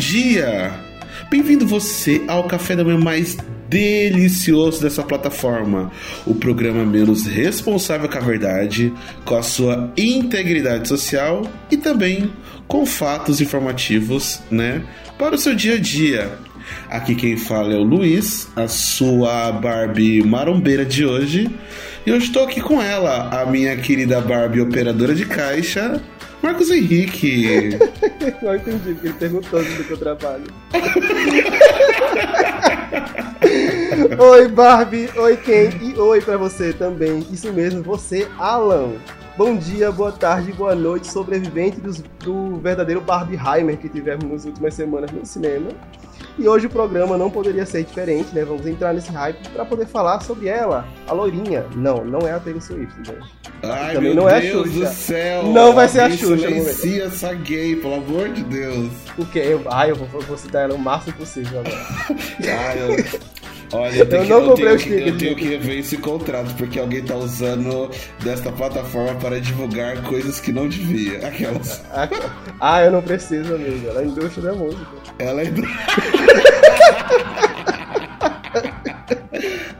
dia! Bem-vindo você ao café da manhã mais delicioso dessa plataforma, o programa menos responsável com a verdade, com a sua integridade social e também com fatos informativos, né, para o seu dia a dia. Aqui quem fala é o Luiz, a sua Barbie marombeira de hoje. E eu estou aqui com ela, a minha querida Barbie operadora de caixa, Marcos Henrique. Não entendi, porque ele perguntou do que eu trabalho. oi, Barbie. Oi, Ken. E oi pra você também. Isso mesmo, você, Alan. Bom dia, boa tarde, boa noite, sobrevivente dos, do verdadeiro Barbieheimer que tivemos nas últimas semanas no cinema. E hoje o programa não poderia ser diferente, né? Vamos entrar nesse hype para poder falar sobre ela, a loirinha. Não, não é a Taylor Swift, gente. Ai, Também meu não é a Deus Xuxa. do céu! Não vai ser a Xuxa, Silencia essa gay, pelo amor de Deus. O quê? Eu, ai, eu vou, eu vou citar ela o máximo possível agora. Ai, eu... Olha, eu, Eu que, não eu comprei tenho o que, eu tenho que rever esse contrato, porque alguém tá usando desta plataforma para divulgar coisas que não devia. Aquelas. ah, eu não preciso, amigo. Ela é indústria da música. Ela é.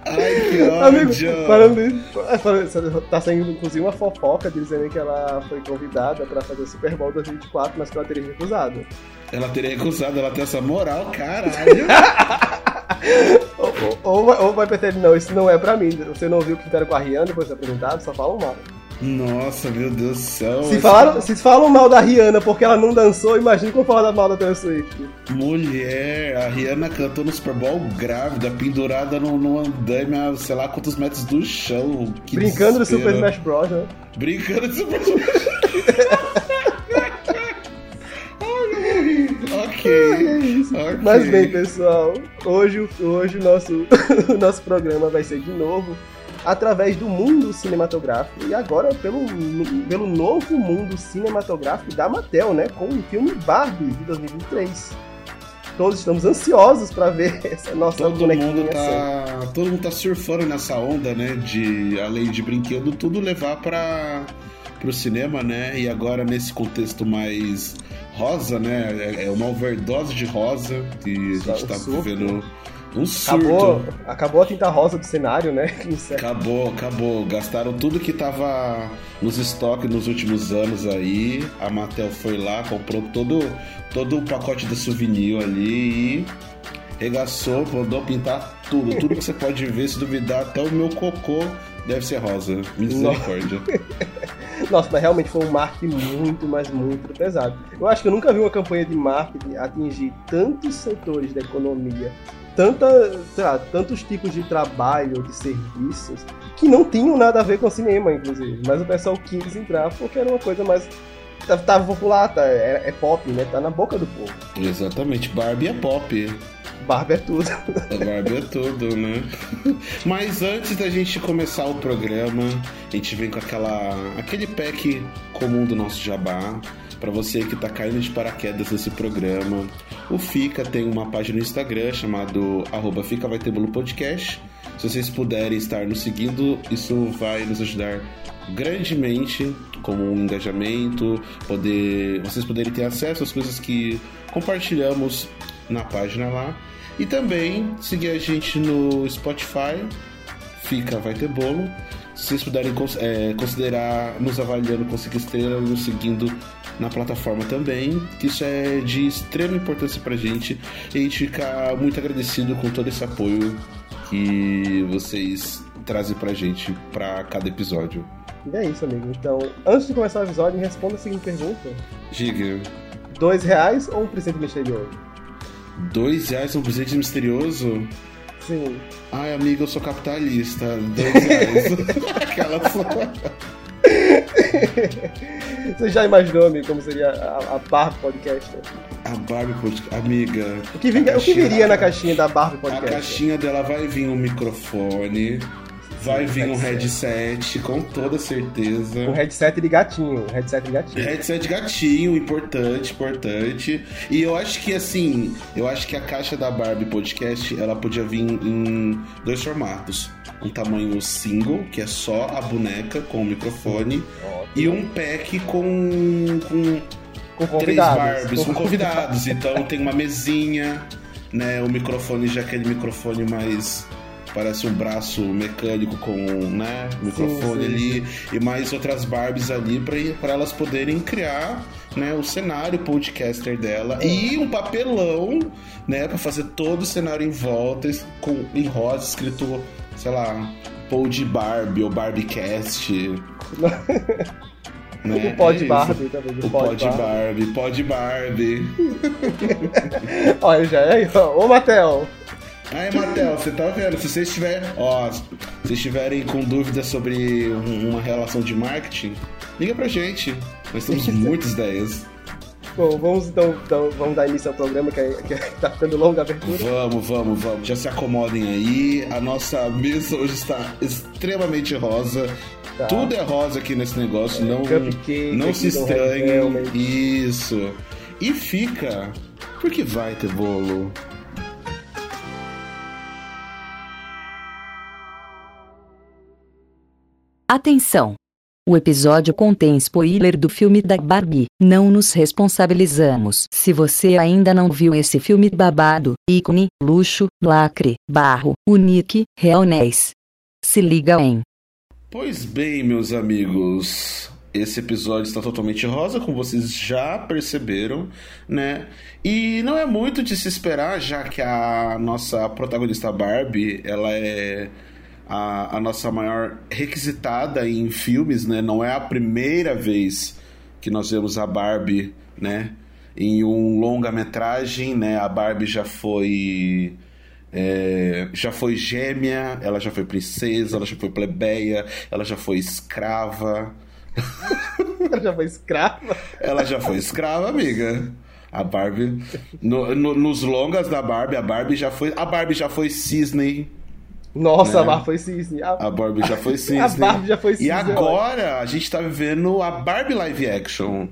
Ai, que Amigo, ódio! falando isso, é, falando isso, tá saindo inclusive uma fofoca dizendo que ela foi convidada pra fazer o Super Bowl 2024, mas que ela teria recusado. Ela teria recusado, ela tem essa moral, caralho. Ou, ou, ou vai- perceber, não, isso não é pra mim. Você não viu o que fizeram com a Rihanna depois de apresentado? Só falam mal. Nossa, meu Deus do céu. Se, falaram, se falam mal da Rihanna porque ela não dançou, imagina como falar mal da Taylor Swift. Mulher, a Rihanna cantou no Super Bowl grávida, pendurada no, no andaime a sei lá quantos metros do chão. Brincando do desespero. Super Smash Bros, né? Brincando de Super Smash Ok. É isso. ok. Mas bem, pessoal, hoje, o- hoje o, nosso, o nosso programa vai ser de novo através do mundo cinematográfico e agora pelo, pelo novo mundo cinematográfico da Mattel, né? Com o filme Barbie de 2023. Todos estamos ansiosos para ver essa nossa Todo bonequinha mundo assim. tá. Todo mundo tá surfando nessa onda, né? De além de brinquedo, tudo levar para pro cinema, né? E agora nesse contexto mais rosa, né? É- É uma overdose de rosa que a gente um tá vivendo um surto. Acabou, acabou a tinta rosa do cenário, né? Encerra. Acabou, acabou. Gastaram tudo que tava nos estoques nos últimos anos aí. A Mattel foi lá, comprou todo, todo o pacote de souvenir ali e regaçou, mandou pintar tudo. Tudo que você pode ver, se duvidar, até o meu cocô deve ser rosa. Misericórdia. Nossa, mas realmente foi um marketing muito, mas muito pesado. Eu acho que eu nunca vi uma campanha de marketing atingir tantos setores da economia, tanta, lá, tantos tipos de trabalho, de serviços, que não tinham nada a ver com cinema, inclusive. Mas o pessoal quis entrar porque era uma coisa mais. tá- Tava popular, tá, é, é pop, né? Tá na boca do povo. Exatamente. Barbie é pop. Barba é tudo. A Barbie é tudo, né? Mas antes da gente começar o programa, a gente vem com aquela aquele pack comum do nosso jabá. Pra você que tá caindo de paraquedas nesse programa, o Fica tem uma página no Instagram chamado arroba Fica Vai Ter Podcast. Se vocês puderem estar nos seguindo, isso vai nos ajudar grandemente como um engajamento, poder vocês poderem ter acesso às coisas que compartilhamos na página lá. E também seguir a gente no Spotify, fica, vai ter bolo. Se vocês puderem é, considerar nos avaliando com 5 estrelas, nos seguindo na plataforma também, isso é de extrema importância pra gente. E a gente fica muito agradecido com todo esse apoio que vocês trazem pra gente pra cada episódio. E é isso, amigo. Então, antes de começar o episódio, me responda a seguinte pergunta: Diga, dois reais ou um presente misterioso? Dois reais um presente misterioso? Sim. Ai, amigo, eu sou capitalista. Dois reais. Aquela só. Você já imaginou, amigo, como seria a, a Barbie Podcast? A Barbie Podcast. Amiga. O que, vinga- a o que caixinha- viria na caixinha da Barbie A Podcast? caixinha dela vai vir um microfone, vai vir um headset, com toda certeza. Um headset de gatinho, headset de gatinho. Headset gatinho, importante, importante. E eu acho que assim, eu acho que a caixa da Barbie Podcast, ela podia vir em dois formatos. Um tamanho single, que é só a boneca com o microfone, e um pack com, com, Com três convidados. Barbies com convidados. Então tem uma mesinha, né? O microfone já é aquele microfone mais parece um braço mecânico com né, microfone sim, ali e mais outras Barbies ali para elas poderem criar né, o cenário podcaster dela e um papelão né, para fazer todo o cenário em volta com em rosa escrito, sei lá, Pod Barbie ou Barbiecast. né? O Pod é Barbie também. O Pod Barbie, Pod Barbie. Olha, já é aí, Ô, Matel, Aí, Matheus, você tá vendo? Se vocês tiverem, ó, se vocês estiverem com dúvidas sobre uma relação de marketing, liga pra gente. Nós temos muitas ideias. Bom, vamos então, então, vamos dar início ao programa que, é, que tá ficando longa a abertura. Vamos, vamos, vamos. Já se acomodem aí. A nossa mesa hoje está extremamente rosa. Tá. Tudo é rosa aqui nesse negócio. É, não não se estranhem. Isso. E fica, porque vai ter bolo. Atenção! O episódio contém spoiler do filme da Barbie. Não nos responsabilizamos. Se você ainda não viu esse filme babado, ícone, luxo, lacre, barro, unique, realness. Se liga em. Pois bem, meus amigos. Esse episódio está totalmente rosa, como vocês já perceberam, né? E não é muito de se esperar, já que a nossa protagonista Barbie, ela é a, a nossa maior requisitada em filmes, né? Não é a primeira vez que nós vemos a Barbie, né? Em um longa-metragem, né? A Barbie já foi... É, já foi gêmea, ela já foi princesa, ela já foi plebeia, ela já foi escrava. ela já foi escrava? ela já foi escrava, amiga. A Barbie. No, no, nos longas da Barbie, a Barbie já foi. A Barbie já foi cisne. Nossa, né? a Barbie foi cisne. A... a Barbie já foi cisne. a Barbie já foi cisne. E agora a gente tá vivendo a Barbie live action,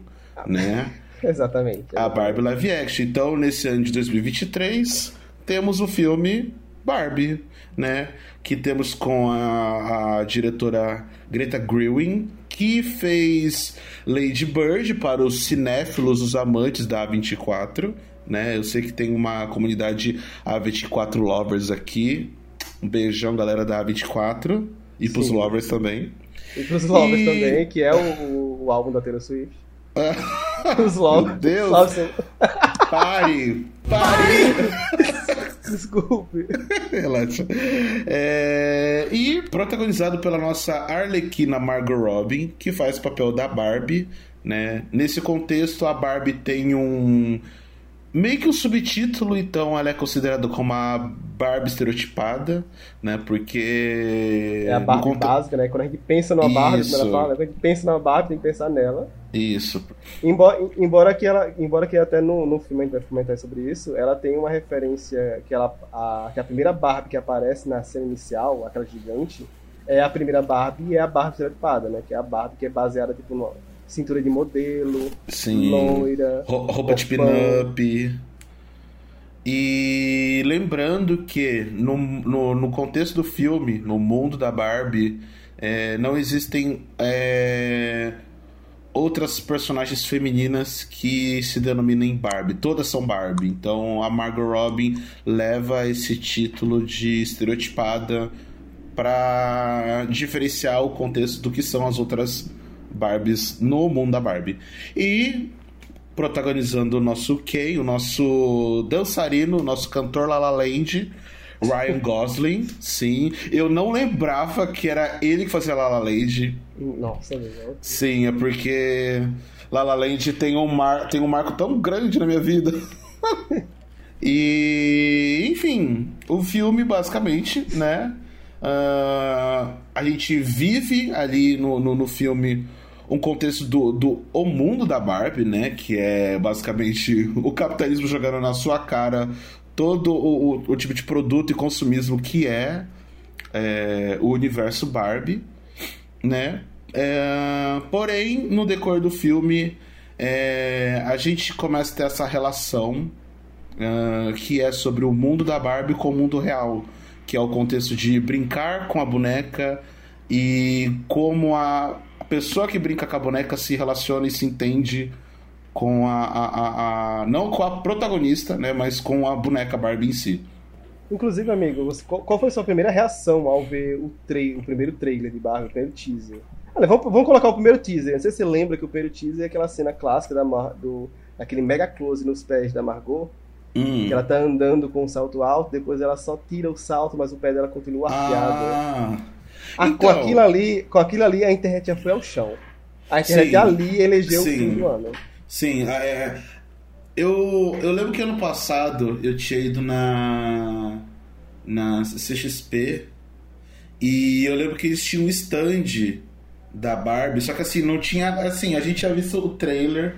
né? Exatamente. A Barbie live action. Então, nesse ano de 2023, temos o filme Barbie, né? Que temos com a, a diretora Greta Gerwig, que fez Lady Bird para os cinéfilos, os amantes da A24, né? Eu sei que tem uma comunidade A24 lovers aqui, um beijão, galera da A24. E pros Sim. Lovers também. E pros Lovers e... também, que é o, o álbum da Taylor Swift. Os Lovers. Meu Deus! Lovers. Pare! Pare! Desculpe. Relaxa. É... E protagonizado pela nossa Arlequina Margot Robin, que faz o papel da Barbie. Né? Nesse contexto, a Barbie tem um meio que um subtítulo, então ela é considerada como a Barbie estereotipada, né? Porque. É a Barbie conto... básica, né? Quando a gente pensa numa Barbie, Isso. ela fala, quando a gente pensa numa Barbie, tem que pensar nela. Isso. Embora, embora que ela, embora que até no, no filme a gente vai comentar sobre isso, ela tem uma referência que ela, a, que a primeira Barbie que aparece na cena inicial, aquela gigante, é a primeira Barbie e é a Barbie estereotipada, né? Que é a Barbie que é baseada tipo no cintura de modelo, Sim. loira, roupa de pin-up. E lembrando que no, no, no, contexto do filme, no mundo da Barbie, é, não existem é, outras personagens femininas que se denominam Barbie. Todas são Barbie. Então a Margot Robbie leva esse título de estereotipada para diferenciar o contexto do que são as outras Barbies no mundo da Barbie. E protagonizando o nosso Ken, o nosso dançarino, o nosso cantor Lala Land, Ryan Gosling, sim. Eu não lembrava que era ele que fazia Lala Land. Nossa, legal. Sim, é porque Lala Land tem um, mar... tem um marco tão grande na minha vida. e, enfim, o filme basicamente, né? Uh, a gente vive ali no, no, no filme um contexto do, do o mundo da Barbie, né? Que é basicamente o capitalismo jogando na sua cara todo o, o, o tipo de produto e consumismo que é, é o universo Barbie, né? É, porém, no decorrer do filme, é, a gente começa a ter essa relação uh, que é sobre o mundo da Barbie com o mundo real, que é o contexto de brincar com a boneca e como a pessoa que brinca com a boneca se relaciona e se entende com a, a, a, a, não com a protagonista, né, mas com a boneca Barbie em si. Inclusive, amigo, você, qual, qual, foi a sua primeira reação ao ver o, o primeiro trailer de Barbie, o primeiro teaser? Olha, vamos, vamos, colocar o primeiro teaser. Não sei se você lembra que o primeiro teaser é aquela cena clássica da Mar, do aquele mega close nos pés da Margot. Hum. Que ela tá andando com um salto alto, depois ela só tira o salto, mas o pé dela continua arqueado. Ah, ah, então... com, aquilo ali, com aquilo ali, a internet já foi ao chão. A internet sim, ali elegeu sim, o fim do ano. Sim, é, eu, eu lembro que ano passado eu tinha ido na, na CXP e eu lembro que eles tinham um stand da Barbie, só que assim, não tinha. Assim, a gente tinha visto o trailer,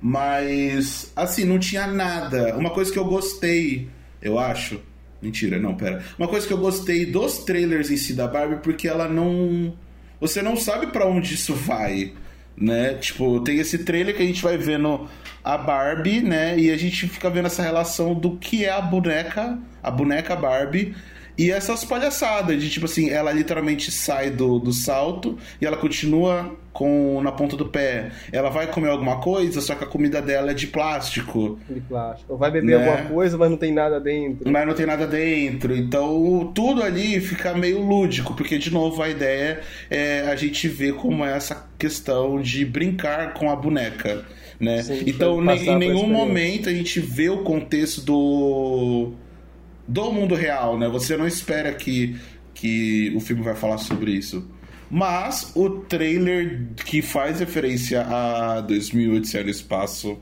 mas assim, não tinha nada. Uma coisa que eu gostei, eu acho. Mentira, não, pera. Uma coisa que eu gostei dos trailers em si da Barbie, porque ela não. Você não sabe para onde isso vai né? Tipo, tem esse trailer que a gente vai vendo a Barbie, né? E a gente fica vendo essa relação do que é a boneca, a boneca Barbie. E essas palhaçadas de tipo assim, ela literalmente sai do, do salto e ela continua com na ponta do pé. Ela vai comer alguma coisa, só que a comida dela é de plástico. De plástico. Ou vai beber né? alguma coisa, mas não tem nada dentro. Mas não tem nada dentro. Então tudo ali fica meio lúdico, porque de novo a ideia é a gente ver como é essa questão de brincar com a boneca. Né? Sim, então, em nenhum momento a gente vê o contexto do do mundo real, né? Você não espera que, que o filme vai falar sobre isso. Mas o trailer que faz referência a 2008 no espaço,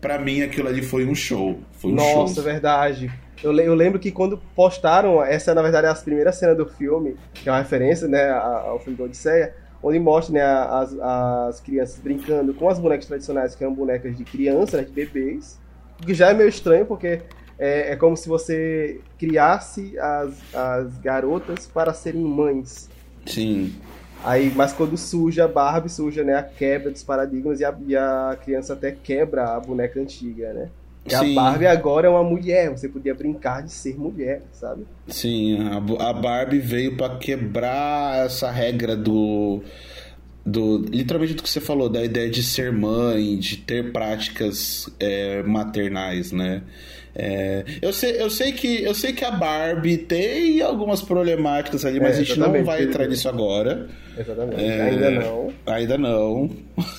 para mim aquilo ali foi um show. Foi um Nossa, show. verdade. Eu, eu, lembro que quando postaram, essa na verdade é a primeira cena do filme, que é uma referência né, ao filme do Odisseia, onde mostra né, as, as crianças brincando com as bonecas tradicionais, que eram bonecas de criança, né, de bebês, que já é meio estranho, porque é, é como se você criasse as, as garotas para serem mães. Sim. Aí, mas quando suja a Barbie, suja né, a quebra dos paradigmas e a, e a criança até quebra a boneca antiga, né? E Sim. a Barbie agora é uma mulher, você podia brincar de ser mulher, sabe? Sim, a, a Barbie veio para quebrar essa regra do do literalmente do que você falou da ideia de ser mãe de ter práticas é, maternais né é, eu, sei, eu, sei que, eu sei que a Barbie tem algumas problemáticas ali, mas é, a gente não vai entrar nisso agora. Exatamente. É, ainda não. Ainda não.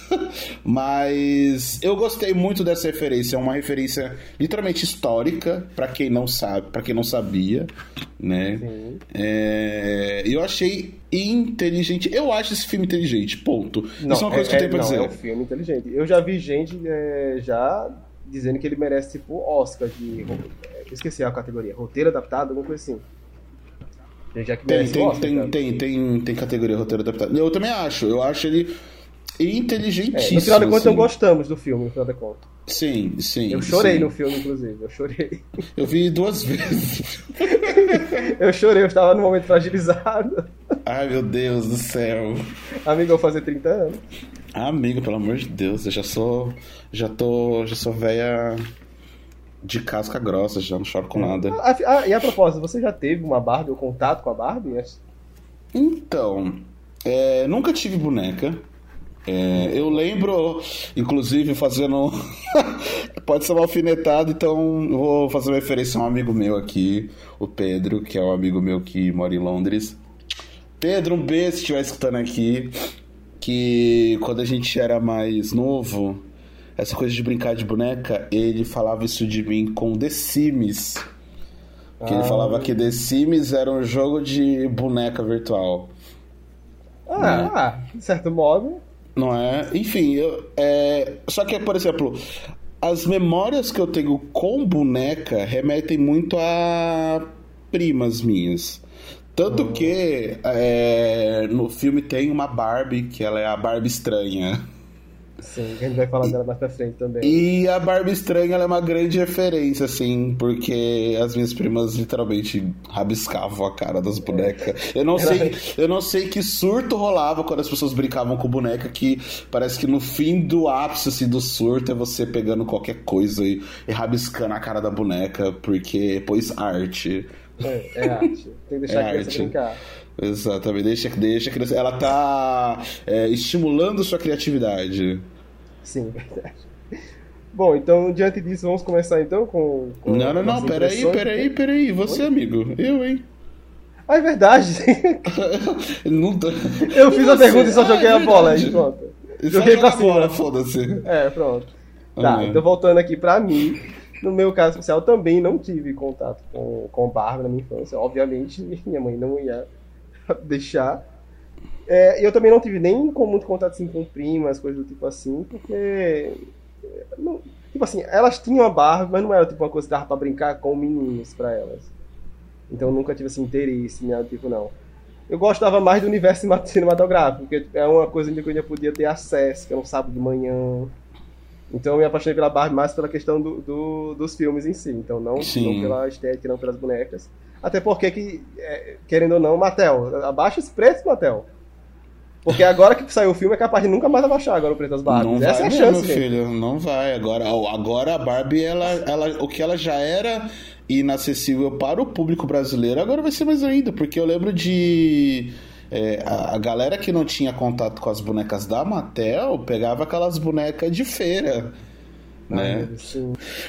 mas eu gostei muito dessa referência. É uma referência literalmente histórica, para quem não sabe, para quem não sabia, né? É, eu achei inteligente. Eu acho esse filme inteligente, ponto. Não, Isso é uma coisa que eu tenho pra não, dizer. É um filme inteligente. Eu já vi gente já dizendo que ele merece, tipo, Oscar de. Eu esqueci a categoria. Roteiro adaptado, alguma coisa assim. Já que tem, tem, Oscar, tem, tem, tem, tem, categoria roteiro adaptado. Eu também acho. Eu acho ele inteligentíssimo. É, no final de contas, assim. gostamos do filme, no final de contas. Sim, sim. Eu chorei sim. no filme, inclusive. Eu chorei. Eu vi duas vezes. eu chorei, eu estava num momento fragilizado. Ai, meu Deus do céu. Amigo, eu vou fazer 30 anos. Amigo, pelo amor de Deus, eu já sou. Já tô. Já sou velha de casca grossa, já não choro com nada. Ah, ah, e a propósito, você já teve uma Barbie ou contato com a Barbie? Então, é, nunca tive boneca. É, eu lembro, inclusive, fazendo. Pode ser uma alfinetada, então vou fazer uma referência a um amigo meu aqui, o Pedro, que é um amigo meu que mora em Londres. Pedro, um beijo se estiver escutando aqui que quando a gente era mais novo, essa coisa de brincar de boneca, ele falava isso de mim com The Sims. Que ah. ele falava que The Sims era um jogo de boneca virtual. Ah, né? ah de certo modo. Não é? Enfim, eu, é... só que, por exemplo, as memórias que eu tenho com boneca remetem muito a primas minhas. Tanto uhum. que é, no filme tem uma Barbie, que ela é a Barbie estranha. Sim, a gente vai falar dela mais pra frente também. E a Barbie estranha é uma grande referência, assim, porque as minhas primas literalmente rabiscavam a cara das bonecas. Eu não sei, eu não sei que surto rolava quando as pessoas brincavam com boneca, que parece que no fim do ápice assim, do surto é você pegando qualquer coisa e, e rabiscando a cara da boneca, porque pôs arte. É, é arte. Tem que deixar é a criança arte. brincar. Exatamente, deixa, deixa a criança. Ela tá é, estimulando sua criatividade. Sim, verdade. Bom, então, diante disso, vamos começar então com. com não, não, não, peraí, peraí, peraí. Você, Oi? amigo. Eu, hein? Ah, é verdade. não tô... Eu fiz a pergunta e só joguei ah, é a bola aí, pronto. Joguei pra cima. Foda-se. É, pronto. Tá, então voltando aqui pra mim. No meu caso especial, também não tive contato com, com Barbie na minha infância. Obviamente, minha mãe não ia deixar. É, eu também não tive nem com muito contato assim, com primas, coisas do tipo assim, porque. Não, tipo assim, elas tinham a Barbie, mas não era tipo uma coisa que dava pra brincar com meninos pra elas. Então eu nunca tive esse interesse, né, tipo, não. Eu gostava mais do universo cinematográfico, porque é uma coisa que eu ainda podia ter acesso, que era um sábado de manhã, então eu me apaixonei pela Barbie mais pela questão do, do dos filmes em si. Então não, não, pela estética, não pelas bonecas. Até porque, que, é, querendo ou não, Mattel, abaixa esse preço, Mattel. Porque agora que saiu o filme é capaz de nunca mais abaixar agora o preço das Barbies. Não Essa vai é a chance, meu filho. Não vai. Agora, agora a Barbie, ela, ela, o que ela já era inacessível para o público brasileiro, agora vai ser mais ainda. Porque eu lembro de é, a, a, galera que não tinha contato com as bonecas da Mattel pegava aquelas bonecas de feira. Né?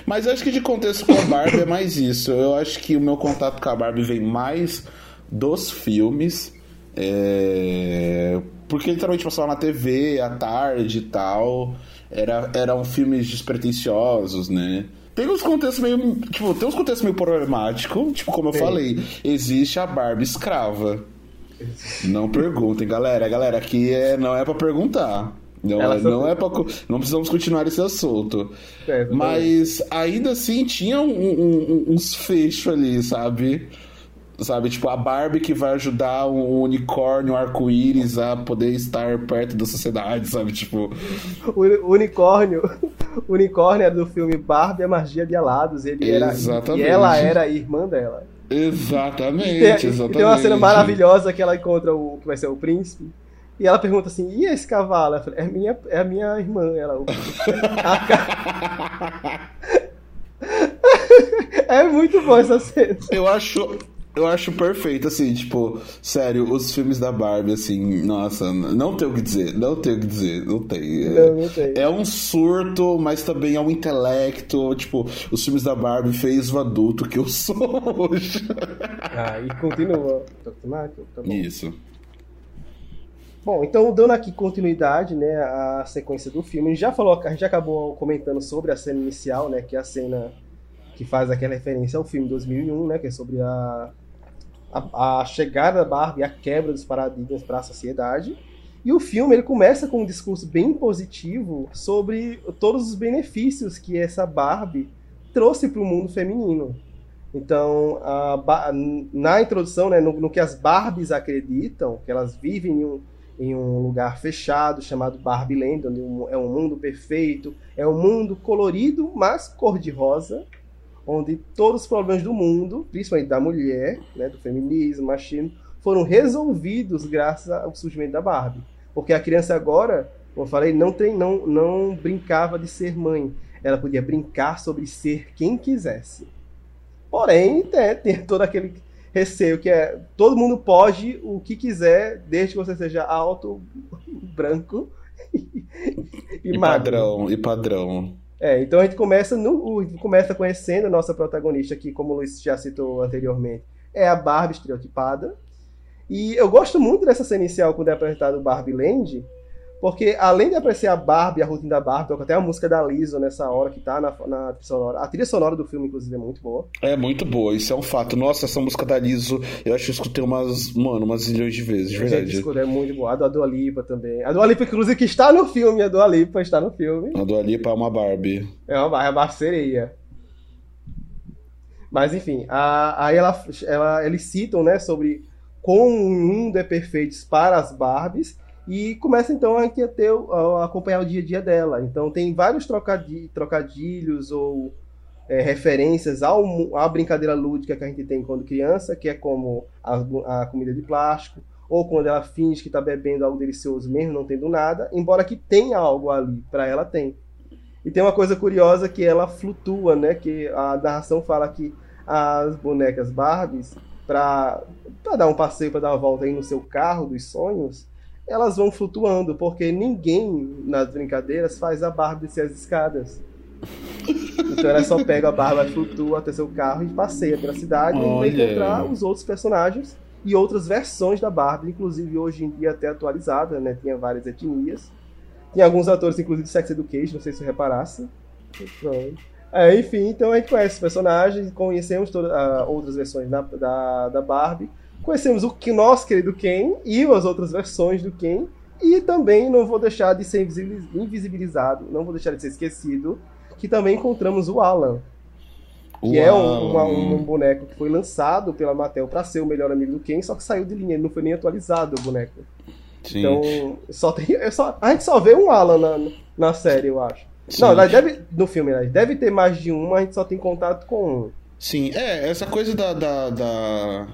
Mas eu acho que de contexto com a Barbie é mais isso. Eu acho que o meu contato com a Barbie vem mais dos filmes. É... Porque literalmente passava na TV à tarde e tal. Era, eram filmes despretensiosos, né? Tem uns contextos meio. Tipo, tem uns contextos meio problemáticos. Tipo, como eu Sim. falei, existe a Barbie escrava. Não perguntem, galera. Galera, aqui é, não é para perguntar. Não, é, não é pra, não precisamos continuar esse assunto. É, Mas ainda assim tinha um, um, uns fechos ali, sabe? Sabe, tipo, a Barbie que vai ajudar um unicórnio arco-íris a poder estar perto da sociedade, sabe? Tipo. O unicórnio. O unicórnio era do filme Barbie a Magia de Alados. Ele Exatamente. era. E ela era a irmã dela. Exatamente, tem, exatamente. Tem uma cena maravilhosa que ela encontra o que vai ser o príncipe. E ela pergunta assim: e esse cavalo? Falei, é, minha, é a minha irmã. Ela, é muito boa essa cena. Eu acho, eu acho perfeito, assim, tipo, sério, os filmes da Barbie, assim, nossa, não tem o que dizer, não tem o que dizer, não tem. É, não, não tem. É um surto, mas também é um intelecto, tipo, os filmes da Barbie fez o adulto que eu sou hoje. Ah, e continua. Tá Isso. Bom, então dando aqui continuidade, né, à sequência do filme, a gente já falou, a gente acabou comentando sobre a cena inicial, né, que é a cena que faz aquela referência ao filme 2001, né, que é sobre a a, a chegada da Barbie, a quebra dos paradigmas para a sociedade. E o filme ele começa com um discurso bem positivo sobre todos os benefícios que essa Barbie trouxe para o mundo feminino. Então, a, na introdução, né, no, no, que as Barbies acreditam, que elas vivem em um, em um lugar fechado chamado Barbie Land, onde é um mundo perfeito, é um mundo colorido, mas cor-de-rosa, onde todos os problemas do mundo, principalmente da mulher, né, do feminismo, machismo, foram resolvidos graças ao surgimento da Barbie. Porque a criança agora, como eu falei, não, tem, não, não brincava de ser mãe. Ela podia brincar sobre ser quem quisesse. Porém, tem, tem todo aquele receio que é todo mundo pode o que quiser, desde que você seja alto, branco e, e, e padrão. E padrão. É, então a gente começa no, começa conhecendo a nossa protagonista aqui, como o Luiz já citou anteriormente, é a Barbie estereotipada. E eu gosto muito dessa cena inicial quando é apresentado o Barbie Land, porque além de apreciar a Barbie, a rotina da Barbie, toca até a música da Lizzo nessa hora que tá na, na trilha sonora. A trilha sonora do filme, inclusive, é muito boa. É muito boa, isso é um fato. Nossa, essa música da Lizzo, eu acho que eu escutei umas, mano, umas milhões de vezes, de verdade. Gente, é muito boa. A do Dua Lipa também. A Dua Lipa, inclusive, que está no filme, a Dua Lipa está no filme. A Dua Lipa é uma Barbie. É uma Barbie, é uma sereia. Mas enfim, a, aí ela, ela, eles citam, né, sobre como o mundo é perfeito para as Barbies, e começa então a, ter, a acompanhar o dia a dia dela. Então tem vários trocadilhos ou é, referências ao, à brincadeira lúdica que a gente tem quando criança, que é como a, a comida de plástico, ou quando ela finge que está bebendo algo delicioso mesmo não tendo nada, embora que tenha algo ali, para ela tem. E tem uma coisa curiosa que ela flutua, né? Que a narração fala que as bonecas Barbies, para dar um passeio, para dar uma volta aí no seu carro dos sonhos, elas vão flutuando, porque ninguém nas brincadeiras faz a Barbie descer as escadas. Então ela só pega a Barbie, flutua até seu carro e passeia pela cidade Olha. e vai encontrar os outros personagens e outras versões da Barbie, inclusive hoje em dia até atualizada, né? Tinha várias etnias. Tinha alguns atores, inclusive de Sex Education, não sei se você reparasse. Pronto. É, enfim, então a gente conhece os personagens, conhecemos todas, ah, outras versões da, da, da Barbie, conhecemos o que nosso querido Ken e as outras versões do Ken, e também não vou deixar de ser invisibiliz- invisibilizado, não vou deixar de ser esquecido, que também encontramos o Alan, que é um, Uau. uma- um boneco que foi lançado pela Mattel para ser o melhor amigo do Ken, só que saiu de linha, ele não foi nem atualizado o boneco. Sim. Então, só tem, é só, a gente só vê um Alan na, na série, eu acho. Sim. Não, deve, no filme, né, deve ter mais de um, mas a gente só tem contato com um. Sim, é, essa coisa da, da, da,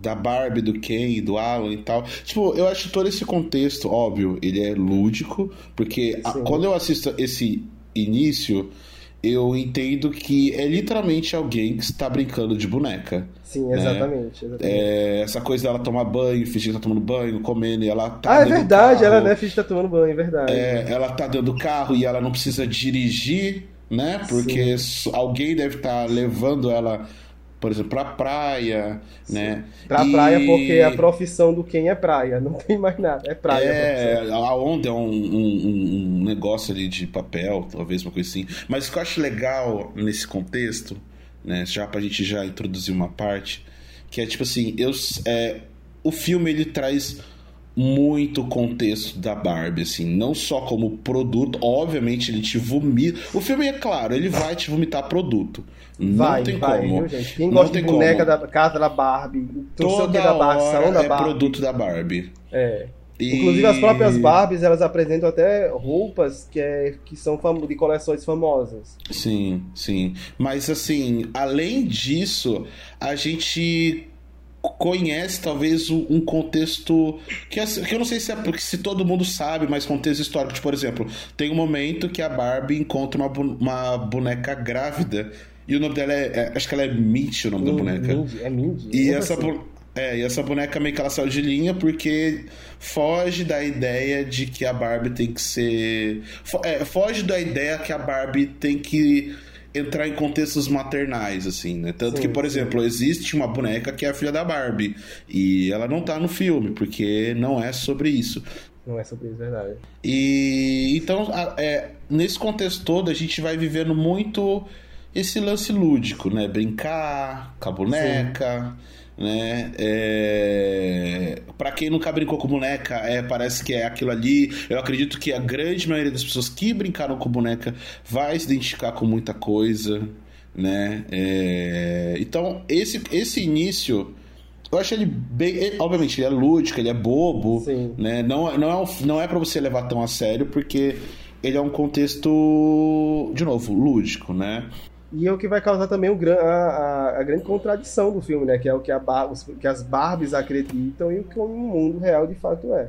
da Barbie, do Ken, do Alan e tal. Tipo, eu acho todo esse contexto, óbvio, ele é lúdico, porque a- Sim. quando eu assisto esse início, eu entendo que é literalmente alguém que está brincando de boneca. Sim, exatamente. exatamente. É, essa coisa dela tomar banho, fingir que tá tomando banho, comendo, e ela tá ah, é verdade, ela né, finge que tá tomando banho, é verdade. É, ela tá dentro do carro e ela não precisa dirigir, né? Porque s- alguém deve estar levando ela, por exemplo, pra praia, né? Pra E- praia, porque a profissão do Ken é praia, não tem mais nada, é praia. a. É, a onda é um, um- um- um negócio ali de papel, talvez uma coisa assim. Mas o que eu acho legal nesse contexto, né? Já pra gente já introduzir uma parte, que é tipo assim, eu, é, o filme ele traz muito contexto da Barbie, assim, não só como produto, obviamente ele te vomita. O filme é claro, ele vai te vomitar produto. Não Vai, tem vai, como. viu? Quem Não gosta de boneca como. da casa da Barbie, Toda da Barbie, hora da é Barbie. produto da Barbie. É. E- Inclusive as próprias Barbies, elas apresentam até roupas que, é, que são de coleções famosas. Sim, sim. Mas assim, além disso, a gente conhece talvez um contexto que, assim, que eu não sei se é porque se todo mundo sabe, mas contexto histórico. Tipo, por exemplo, tem um momento que a Barbie encontra uma, uma boneca grávida e o nome dela é, é- acho que ela é Mint, o nome da boneca. Mindy, é Mindy. E Como essa, assim? é, e essa boneca meio que ela saiu de linha porque foge da ideia de que a Barbie tem que ser. é, foge da ideia que a Barbie tem que entrar em contextos maternais, assim, né? Tanto Sim, que, por sim. exemplo, existe uma boneca que é a filha da Barbie. E ela não tá no filme, porque não é sobre isso. Não é sobre isso, é verdade. E então, a- é, nesse contexto todo, a gente vai vivendo muito esse lance lúdico, né? Brincar com a boneca, né? É... Para quem nunca brincou com boneca, é, parece que é aquilo ali. Eu acredito que a grande maioria das pessoas que brincaram com boneca vai se identificar com muita coisa, né? É, Então, esse, esse início. Eu acho ele bem. ele- obviamente, ele é lúdico, ele é bobo, Sim. né? Não, não é, não é para você levar tão a sério, porque ele é um contexto, de novo, lúdico, né? E é o que vai causar também gran- a, a- grande contradição do filme, né? Que é o que, a Bar- os- que as Barbies acreditam e o que o mundo real de fato é.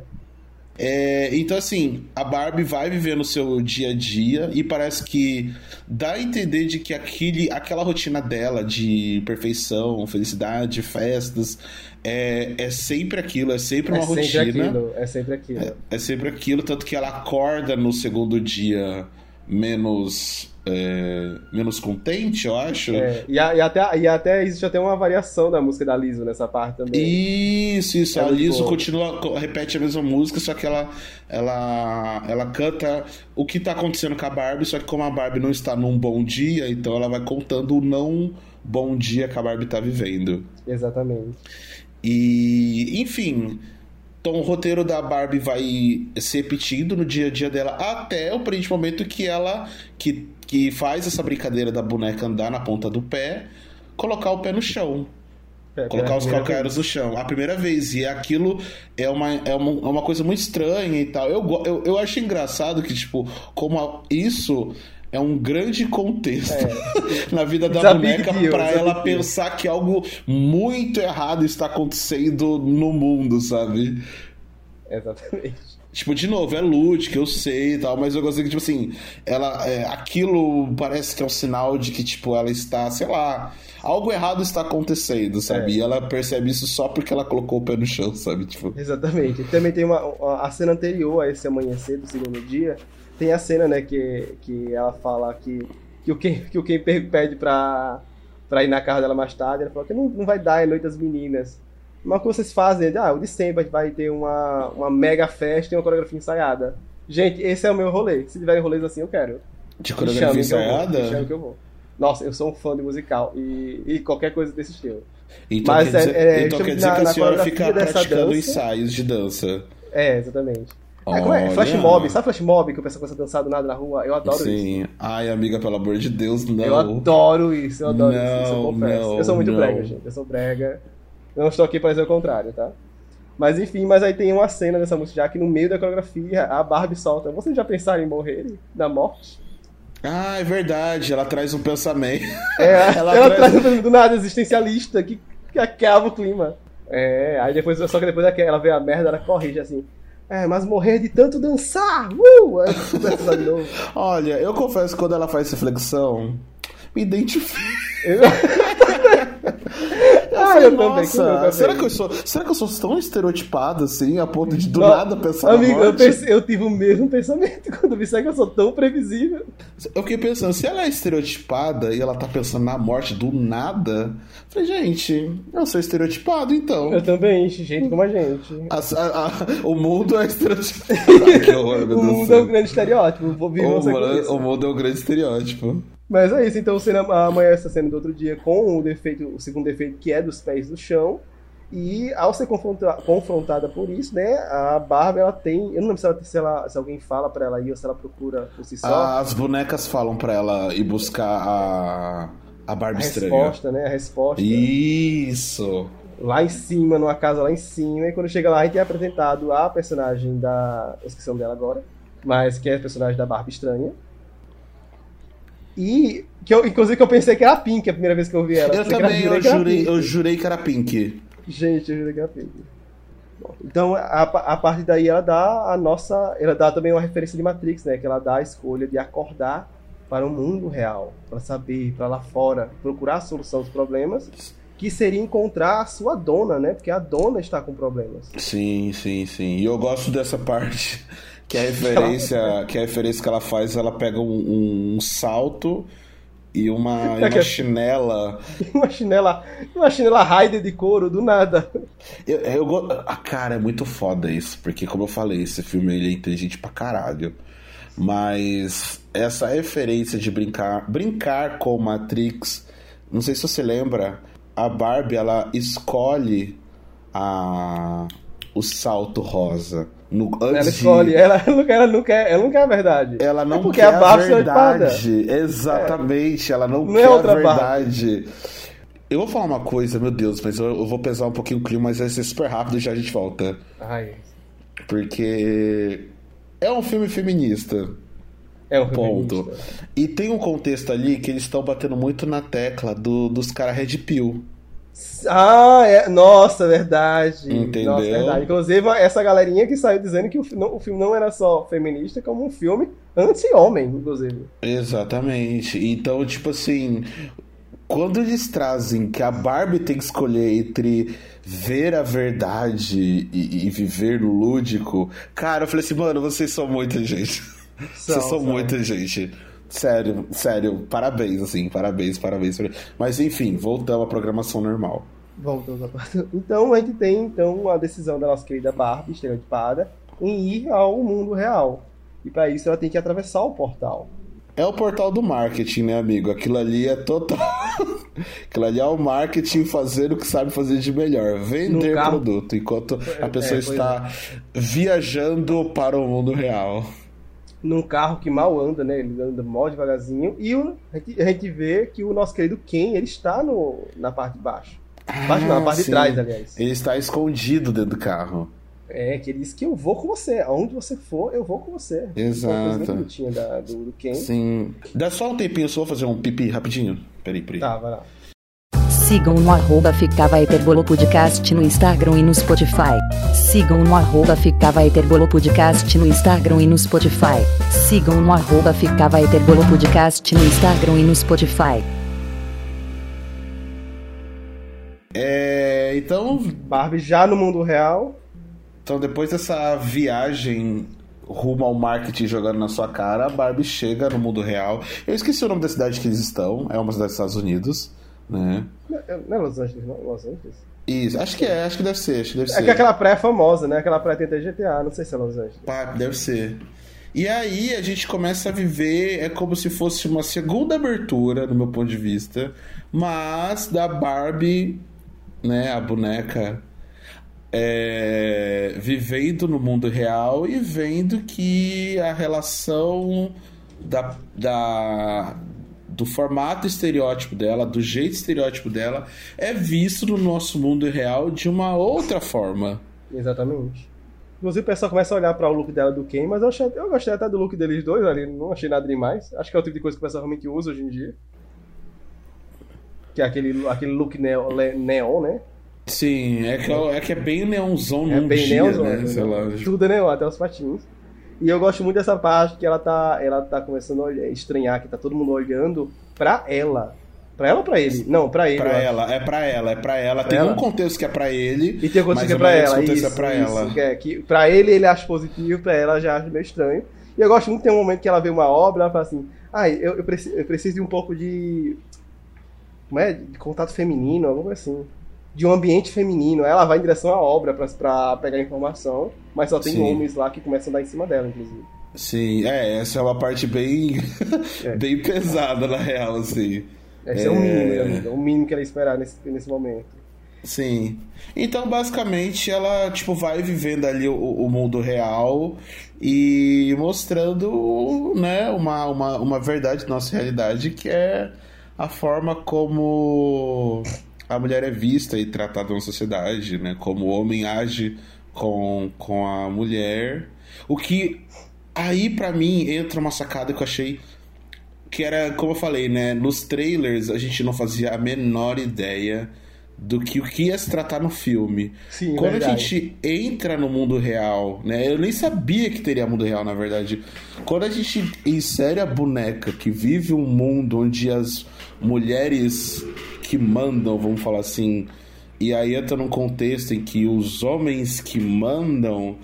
É, então, assim, a Barbie vai viver no seu dia a dia e parece que dá a entender de que aquele, aquela rotina dela de perfeição, felicidade, festas, é, é sempre aquilo, é sempre uma é sempre rotina. aquilo, é sempre aquilo. É sempre aquilo, tanto que ela acorda no segundo dia menos, é, menos contente, eu acho. É, e, a- e até, e até existe até uma variação da música da Liso nessa parte também. Isso, isso. É a Liso continua, co- repete a mesma música, só que ela, ela, ela canta o que tá acontecendo com a Barbie, só que como a Barbie não está num bom dia, então ela vai contando o não bom dia que a Barbie tá vivendo. Exatamente. E, enfim. Então o roteiro da Barbie vai se repetindo no dia a dia dela até o prende momento que ela que, que faz essa brincadeira da boneca andar na ponta do pé, colocar o pé no chão. É, Colocar os calcanhares no chão. A primeira vez. E aquilo é uma, é uma, é uma coisa muito estranha e tal. Eu, eu, eu acho engraçado que, tipo, como a- isso é um grande contexto na vida da It's boneca deal, pra it's a ela pensar que algo muito errado está acontecendo no mundo, sabe? Exatamente. Tipo, de novo, é lúdico, eu sei e tal, mas eu gostei que, tipo assim, ela. É, aquilo parece que é um sinal de que, tipo, ela está, sei lá. Algo errado está acontecendo, sabe? É. E ela percebe isso só porque ela colocou o pé no chão, sabe? Tipo. Exatamente. Também tem uma, a cena anterior a esse amanhecer do segundo dia. Tem a cena, né, que, que ela fala que, que o Ken, que o Ken pe- pede pra, pra ir na casa dela mais tarde. Ela fala que não, não vai dar, é noite das meninas. Mas o que vocês fazem? Ah, o de sempre, vai ter uma, uma mega festa e uma coreografia ensaiada. Gente, esse é o meu rolê. Se tiverem rolês assim, eu quero. De coreografia chamem que eu vou, ensaiada? que eu vou. Nossa, eu sou um fã de musical e, e qualquer coisa desse estilo. Então Mas quer dizer, é- é, então quer dizer na- que a senhora fica praticando dança. ensaios de dança. É, exatamente. É, como é? Flash mob, sabe flash mob que o pessoal começa a dançar do nada na rua? Eu adoro isso. Sim. Ai, amiga, pelo amor de Deus, não. Eu adoro isso, eu adoro isso, isso eu Não, confesso. não, eu sou muito não. brega, gente. Eu sou brega. Eu não estou aqui para dizer o contrário, tá? Mas enfim, mas aí tem uma cena dessa música já que no meio da coreografia a Barbie solta. Vocês já pensaram em morrer da morte? Ah, é verdade, ela traz um pensamento. É, Ela ela, traz- traz um do nada existencialista que, que acaba o clima. É, aí depois, só que depois ela vê a merda, ela corrige assim. É, mas morrer de tanto dançar! Uh! Aí começa de novo. Olha, eu confesso que quando ela faz reflexão, me identifico. Ah, eu também. será que, eu sou, será que eu sou tão estereotipado assim, a ponto de do Não, nada pensar na Amigo, eu, morte? pensei- eu tive o mesmo pensamento quando vi, será que eu sou tão previsível? Eu fiquei pensando, se ela é estereotipada e ela tá pensando na morte do nada, eu falei, gente, eu sou estereotipado, então. Eu também, gente como a gente. A- a- a- o mundo é estereotipado. Ai, meu O mundo é um grande estereótipo, O o mundo é um grande estereótipo. Mas é isso, então cena, amanhã essa cena do outro dia com o defeito, o segundo defeito que é dos pés do chão. E ao ser confronta- confrontada por isso, né, a Barbie ela tem. Eu não lembro se, ela, se, ela- se alguém fala pra ela ir ou se ela procura por si só. As bonecas falam pra ela ir buscar a, a Barbie a estranha. resposta, né? A resposta. Isso. Lá em cima, numa casa lá em cima. E quando chega lá, a gente é apresentado a personagem da. Esqueci o nome dela agora. Mas que é a personagem da Barbie estranha. E. Que eu, inclusive que eu pensei que era Pink a primeira vez que eu vi ela. Eu Pensei também, eu que era jurei, eu jurei que era Pink. Gente, eu jurei que era Pink. Então, a, a partir daí, ela dá a nossa. Ela dá também uma referência de Matrix, né? Que ela dá a escolha de acordar para o mundo real, para saber, para lá fora, procurar a solução dos problemas, que seria encontrar a sua dona, né? Porque a dona está com problemas. Sim, sim, sim. E eu gosto dessa parte que a referência, que a referência que ela faz, ela pega um, um salto e uma, e É que- uma chinela. Uma chinela, uma chinela Raider de couro, do nada. Eu, eu, go- ah, cara, é muito foda isso, porque como eu falei, esse filme ele é inteligente pra caralho. Mas essa referência de brincar, brincar com Matrix, não sei se você lembra, a Barbie ela escolhe a o salto rosa no, Ela de- escolhe, ela, ela não quer, ela não quer, ela não quer a verdade. ela não é porque quer a a, é verdade. Exatamente, ela não, Não é quer a verdade. Eu vou falar uma coisa, meu Deus, mas eu, eu vou pesar um pouquinho o clima, mas vai ser super rápido e já a gente volta. Ai, Porque é um filme feminista. é um Ponto. feminista. E tem um contexto ali que eles estão batendo muito na tecla do, dos caras Red Pill. Ah, é, nossa, verdade. Entendeu? Nossa, verdade. Inclusive, essa galerinha que saiu dizendo que o, não- o filme não era só feminista, como um filme anti-homem, inclusive. Exatamente. Então, tipo assim, quando eles trazem que a Barbie tem que escolher entre ver a verdade e, e viver no lúdico, cara, eu falei assim, mano, vocês são muita gente. São, vocês são, são. muita gente. Sério, sério, parabéns, assim, parabéns, parabéns. Mas enfim, voltamos à programação normal. Voltamos à. Então, a gente tem então a decisão da nossa querida Barbie, estereotipada, em ir ao mundo real. E para isso ela tem que atravessar o portal. É o portal do marketing, né, amigo? Aquilo ali é total. Aquilo ali é o marketing fazendo o que sabe fazer de melhor. Vender produto, enquanto a É, pessoa pois está viajando para o mundo real. Num carro que mal anda, né? Ele anda mó devagarzinho. E o- a, gente, vê que o nosso querido Ken, ele está no, na parte de baixo. Baixo não, na parte Ah, sim. de trás, aliás. Ele está escondido dentro do carro. É, que ele disse que eu vou com você. Aonde você for, eu vou com você. Exato. Uma coisa da- do, do Ken. Sim. Dá só um tempinho, só vou fazer um pipi rapidinho. Peraí, peraí. Tá, vai lá. Sigam no arroba Ficava Hiperbolo Podcast no Instagram e no Spotify. Sigam no arroba Ficava Hiperbolo Podcast no Instagram e no Spotify. Sigam no arroba Ficava Hiperbolo Podcast no Instagram e no Spotify. É, então, Barbie já no mundo real. então, depois dessa viagem rumo ao marketing jogando na sua cara, a Barbie chega no mundo real. Eu esqueci o nome da cidade que eles estão, é uma cidade dos Estados Unidos, né? Não é não é Los Angeles, não? Los Angeles? Isso, acho que é, acho que deve ser, acho que deve É ser. que aquela praia é famosa, né? Aquela praia tem até GTA, não sei se é Los Angeles. Pá, deve ser. E aí a gente começa a viver, é como se fosse uma segunda abertura, do meu ponto de vista, mas da Barbie, né, a boneca, é, vivendo no mundo real e vendo que a relação da, da- do formato estereótipo dela, do jeito estereótipo dela, é visto no nosso mundo real de uma outra forma. Exatamente. Inclusive o pessoal começa a olhar para o look dela do Ken, mas eu, achei, eu gostei até do look deles dois ali, não achei nada demais. Acho que é o tipo de coisa que o pessoal realmente usa hoje em dia. Que é aquele, aquele look neo- neon, né? Sim, é que é, é que é bem neonzão É num bem dia, neonzão, né? né? Sei lá. Tudo é neon, até os patinhos. E eu gosto muito dessa parte que ela tá, ela tá começando a olhar- estranhar, que tá todo mundo olhando pra ela. Pra ela ou pra ele? Não, pra ele. Pra acho. ela, é pra ela, é pra ela. Tem ela? um contexto que é pra ele. E tem coisa mas que é pra ela. Isso, é pra isso, ela. Que, é, que pra ele ele acha positivo, pra ela já acha meio estranho. E eu gosto muito de ter um momento que ela vê uma obra, ela fala assim: ah, eu, eu, preciso, eu preciso de um pouco de. Como é? De contato feminino, alguma coisa assim. De um ambiente feminino. Ela vai em direção à obra pra, pra pegar informação, mas só tem Sim. homens lá que começam a dar em cima dela, inclusive. Sim, é, essa é uma parte bem, É. bem pesada, na real, assim. Esse é, o mínimo. É o mínimo que ela esperar nesse, nesse momento. Sim. Então, basicamente, ela, tipo, vai vivendo ali o, o mundo real e mostrando, né, uma, uma, uma verdade da nossa realidade, que é a forma como a mulher é vista e tratada na sociedade, né? Como o homem age com, com a mulher. O que aí, pra mim, entra uma sacada que eu achei que era, como eu falei, né? Nos trailers a gente não fazia a menor ideia do que o que ia se tratar no filme. Sim, Quando a verdade. gente entra no mundo real, né? Eu nem sabia que teria mundo real, na verdade. Quando a gente insere a boneca que vive um mundo onde as mulheres que mandam, vamos falar assim, e aí entra num contexto em que os homens que mandam.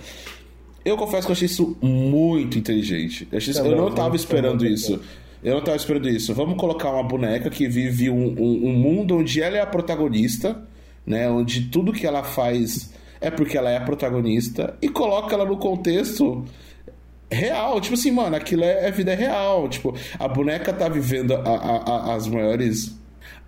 Eu confesso que eu achei isso muito inteligente. Eu, isso- eu não tava muito, esperando isso. Eu não tava esperando isso. Vamos colocar uma boneca que vive um, um- um mundo onde ela é a protagonista, né? Onde tudo que ela faz é porque ela é a protagonista, e coloca ela no contexto real. Tipo assim, mano, aquilo é, é vida real. Tipo, a boneca tá vivendo a- a- a- as maiores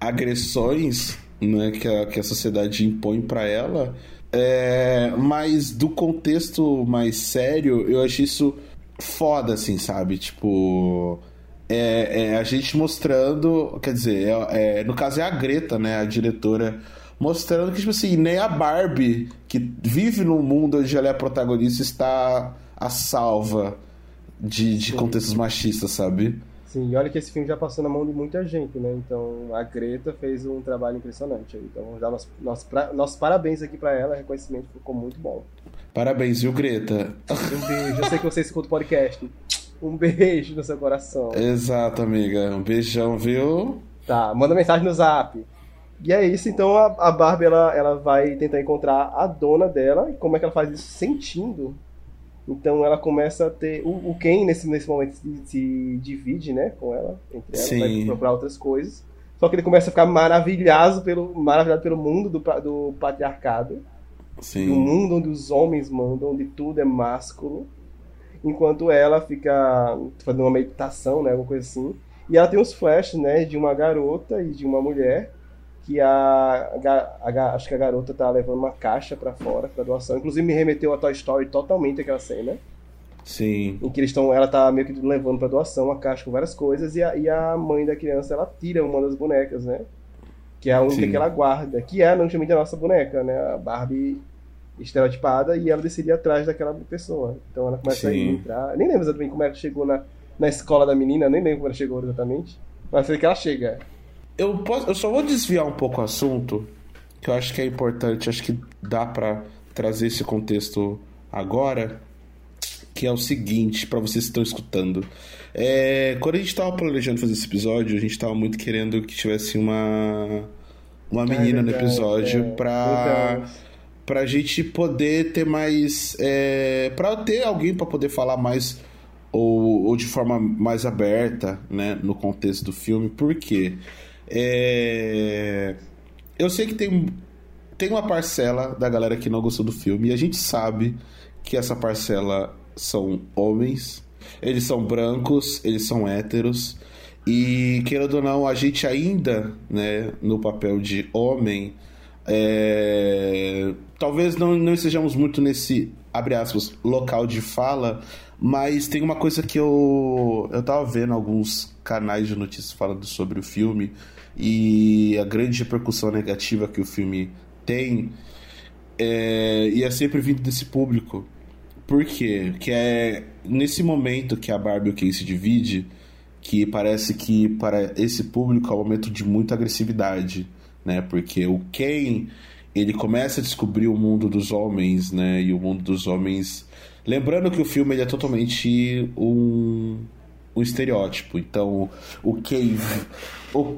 agressões né, que, a, que a sociedade impõe pra ela. É, mas do contexto mais sério, eu achei isso foda, assim, sabe? Tipo. É, é a gente mostrando. Quer dizer, é- é, no caso é a Greta, né? A diretora. Mostrando que, tipo assim, nem a Barbie, que vive num mundo onde ela é a protagonista, está a salva de, de contextos machistas, sabe? Sim, e olha que esse filme já passou na mão de muita gente, né? Então a Greta fez um trabalho impressionante aí. Então vamos dar nossos, nossos, pra- nossos parabéns aqui pra ela, reconhecimento ficou muito bom. Parabéns, viu, Greta? Um beijo, eu sei que você escuta o podcast. Um beijo no seu coração. Exato, amiga. Um beijão, viu? Tá, manda mensagem no zap. E é isso, então a, a Barbie ela, ela vai tentar encontrar a dona dela e como é que ela faz isso sentindo. Então ela começa a ter. O, o Ken nesse, nesse momento se, se divide, né, com ela, entre ela, vai procurar outras coisas. Só que ele começa a ficar maravilhado pelo, maravilhado pelo mundo do, do patriarcado. Sim. mundo onde os homens mandam, onde tudo é másculo, enquanto ela fica fazendo uma meditação, né, alguma coisa assim. E ela tem uns flashes, né, de uma garota e de uma mulher que a, a a acho que a garota tá levando uma caixa pra fora pra doação. Inclusive me remeteu a Toy Story totalmente aquela cena, Sim. em que eles estão, ela tá meio que levando pra doação uma caixa com várias coisas e a, e a mãe da criança ela tira uma das bonecas, né? Que é a única Sim. que ela guarda, que é justamente a nossa boneca, né? A Barbie estereotipada e ela decidia atrás daquela pessoa. Então ela começa a Sim. entrar. Nem lembro exatamente como ela chegou na, na escola da menina, nem lembro como ela chegou exatamente. Mas sei que ela chega. Eu, posso, eu só vou desviar um pouco o assunto, que eu acho que é importante, acho que dá para trazer esse contexto agora, que é o seguinte, para vocês que estão escutando. É, quando a gente estava planejando fazer esse episódio, a gente estava muito querendo que tivesse uma uma menina é no episódio é, pra, pra gente poder ter mais. É, pra ter alguém para poder falar mais ou, ou de forma mais aberta, né, no contexto do filme, porque é, eu sei que tem, tem uma parcela da galera que não gostou do filme e a gente sabe que essa parcela são homens, eles são brancos, eles são héteros. E querendo ou não, a gente ainda, né, no papel de homem, é... talvez não, não estejamos muito nesse, abre aspas, local de fala, mas tem uma coisa que eu, eu tava vendo alguns canais de notícias falando sobre o filme e a grande repercussão negativa que o filme tem, é... e é sempre vindo desse público. Por quê? Que é nesse momento que a Barbie e o Ken se divide que parece que para esse público é um momento de muita agressividade, né? Porque o Ken ele começa a descobrir o mundo dos homens, né? E o mundo dos homens, lembrando que o filme é totalmente um, um estereótipo. Então, o Ken o,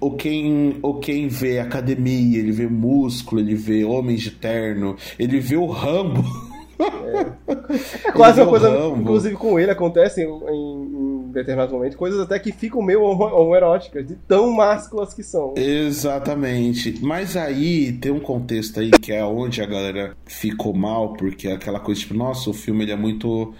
o quem, o quem vê academia, ele vê músculo, ele vê homens de terno, ele vê o Rambo. É, é quase uma coisa, Rambo. inclusive com ele acontece em, em, determinado momento, coisas até que ficam meio homoeróticas, de tão másculas que são. Exatamente. Mas aí tem um contexto aí que é onde a galera ficou mal, porque é aquela coisa tipo, nossa, o filme ele é muito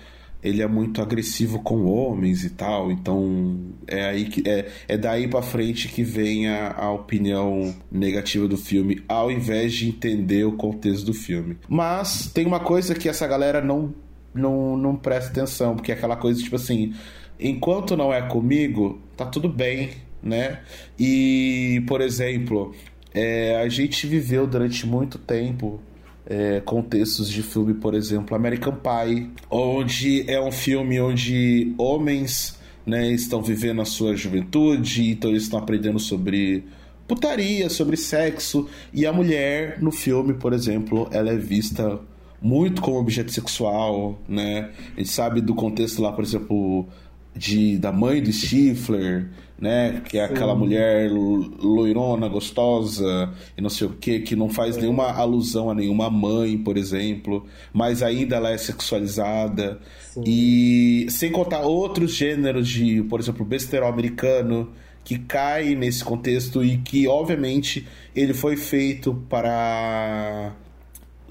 ele é muito agressivo com homens e tal, então é aí que é, é daí para frente que vem a, a, opinião negativa do filme, ao invés de entender o contexto do filme. Mas tem uma coisa que essa galera não não, não presta atenção, porque é aquela coisa tipo assim, enquanto não é comigo, tá tudo bem, né? E por exemplo, é, a gente viveu durante muito tempo é, contextos de filme, por exemplo, American Pie, onde é um filme onde homens né, estão vivendo a sua juventude, então eles estão aprendendo sobre putaria, sobre sexo, e a mulher no filme, por exemplo, ela é vista muito como objeto sexual, né? A gente sabe do contexto lá, por exemplo, de, da mãe do Stifler, né? Que é Sim. aquela mulher loirona, gostosa e não sei o que, que não faz nenhuma alusão a nenhuma mãe, por exemplo, mas ainda ela é sexualizada. Sim. E sem contar outros gêneros de, por exemplo, besterol americano, que cai nesse contexto e que, obviamente, ele foi feito para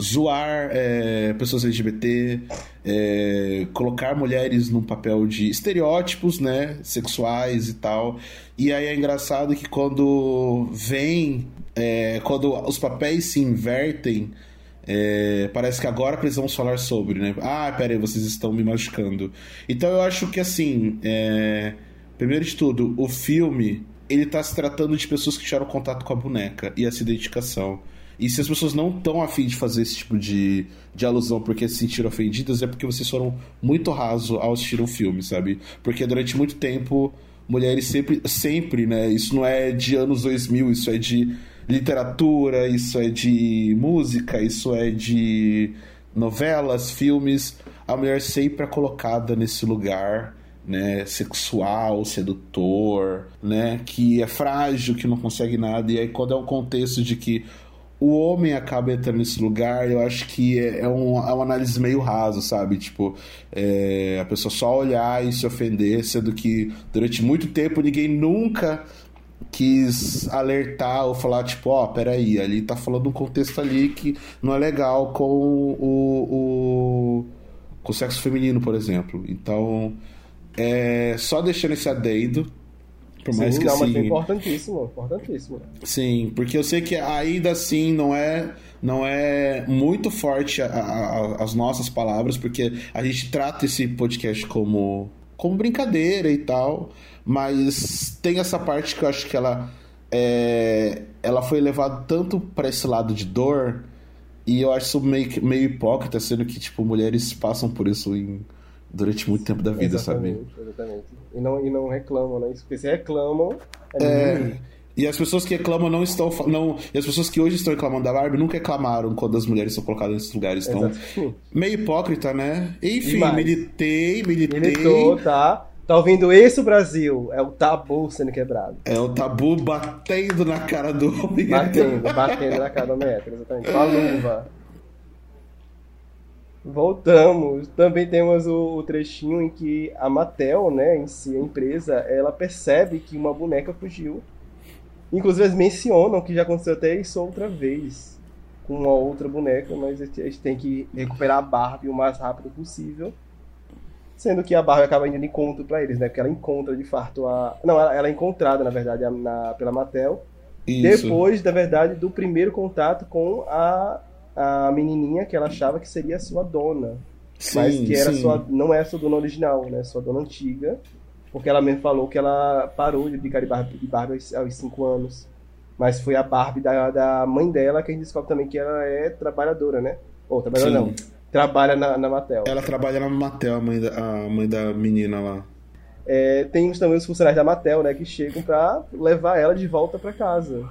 zoar é, pessoas LGBT, é, colocar mulheres num papel de estereótipos, né, sexuais e tal. E aí é engraçado que quando vem, é, quando os papéis se invertem, é, parece que agora precisamos falar sobre, né? Ah, peraí, vocês estão me machucando. Então eu acho que assim, é, primeiro de tudo, o filme ele tá se tratando de pessoas que tiveram contato com a boneca e essa identificação. E se as pessoas não estão afim de fazer esse tipo de, de alusão porque se sentiram ofendidas, é porque vocês foram muito raso ao assistir um filme, sabe? Porque durante muito tempo, mulheres sempre, sempre, né? Isso não é de anos 2000, isso é de literatura, isso é de música, isso é de novelas, filmes. A mulher sempre é colocada nesse lugar. Né, sexual, sedutor, né, que é frágil, que não consegue nada, e aí quando é um contexto de que o homem acaba entrando nesse lugar, eu acho que é, é, um, é uma análise meio raso, sabe? Tipo, é, a pessoa só olhar e se ofender, sendo que durante muito tempo ninguém nunca quis alertar ou falar, tipo, ó, oh, peraí, ali tá falando um contexto ali que não é legal com o, o, com o sexo feminino, por exemplo. Então, é, só deixando esse adendo, por mais Sim, que não, assim... mas é importantíssimo, importantíssimo. Sim, porque eu sei que ainda assim não é não é muito forte a, a, as nossas palavras, porque a gente trata esse podcast como, como brincadeira e tal, mas tem essa parte que eu acho que ela é, ela foi levada tanto para esse lado de dor e eu acho isso meio, meio hipócrita, sendo que tipo mulheres passam por isso em durante muito tempo da vida, exatamente, sabe? Exatamente. E não, e não reclamam, né? Porque se reclamam, é, é E as pessoas que reclamam não estão. Não, e as pessoas que hoje estão reclamando da Barbie nunca reclamaram quando as mulheres são colocadas nesses lugares. Então, meio hipócrita, né? Enfim, Demais. militei, militei. Militou, tá? Tá ouvindo esse o Brasil? É o tabu sendo quebrado. É o tabu batendo na cara do homem. Batendo, batendo na cara do metro, exatamente. Com a luva. Voltamos. Também temos o, o trechinho em que a Mattel, né, em si, a empresa, ela percebe que uma boneca fugiu. Inclusive, eles mencionam que já aconteceu até isso outra vez com uma outra boneca, mas a gente tem que recuperar a Barbie o mais rápido possível. Sendo que a Barbie acaba indo de encontro pra eles, né? Porque ela encontra de fato a. Não, ela, ela é encontrada, na verdade, na- pela Mattel. Isso. Depois, na verdade, do primeiro contato com a, a menininha que ela achava que seria sua dona. mas Sim, que era sim. sua, não é sua dona original, né? Sua dona antiga. Porque ela mesmo falou que ela parou de brincar de Barbie, de Barbie aos, aos 5 anos. Mas foi a Barbie da, da mãe dela que a gente descobre também que ela é trabalhadora, né? Ou trabalhadora Sim. não. Trabalha na, na Mattel. Ela trabalha na Mattel, a mãe da, a mãe da menina lá. É, temos também os funcionários da Mattel, né, que chegam pra levar ela de volta pra casa.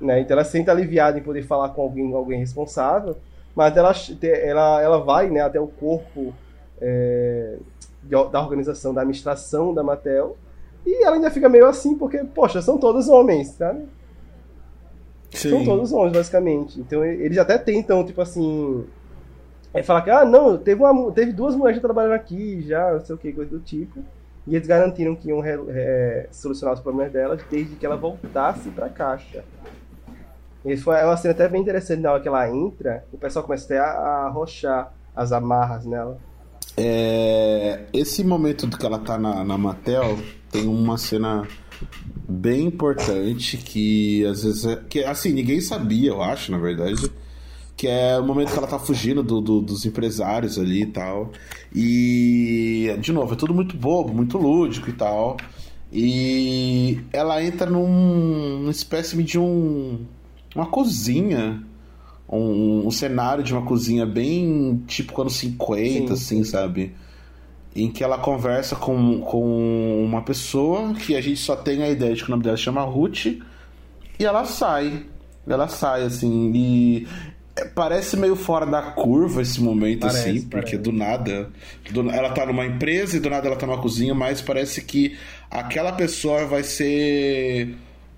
Né? Então ela se sente aliviada em poder falar com alguém, alguém responsável, mas ela, ela, ela vai né, até o corpo é, da organização, da administração da Mattel, e ela ainda fica meio assim, porque, poxa, são todos homens, sabe? São Sim. todos homens, basicamente. Então eles até tentam, tipo assim. É falar que, ah, não, teve, uma, teve duas mulheres trabalhando aqui já, não sei o que, coisa do tipo. E eles garantiram que iam re- é, solucionar os problemas delas desde que ela voltasse pra caixa. Foi é uma cena até bem interessante na hora que ela entra, o pessoal começa até a, arrochar as amarras nela. É, esse momento que ela tá na, na Mattel tem uma cena bem importante que às vezes é, que assim ninguém sabia eu acho na verdade que é o momento que ela tá fugindo do- do- dos empresários ali e tal e de novo é tudo muito bobo muito lúdico e tal e ela entra num uma espécie de um uma cozinha um, um cenário de uma cozinha bem tipo anos 50, Sim, assim, sabe? Em que ela conversa com, com uma pessoa que a gente só tem a ideia de que o nome dela chama Ruth, e ela sai. Ela sai, assim, e parece meio fora da curva esse momento, Parece, assim, porque parece. do nada. do- ela tá numa empresa e do nada ela tá numa cozinha, mas parece que aquela pessoa vai ser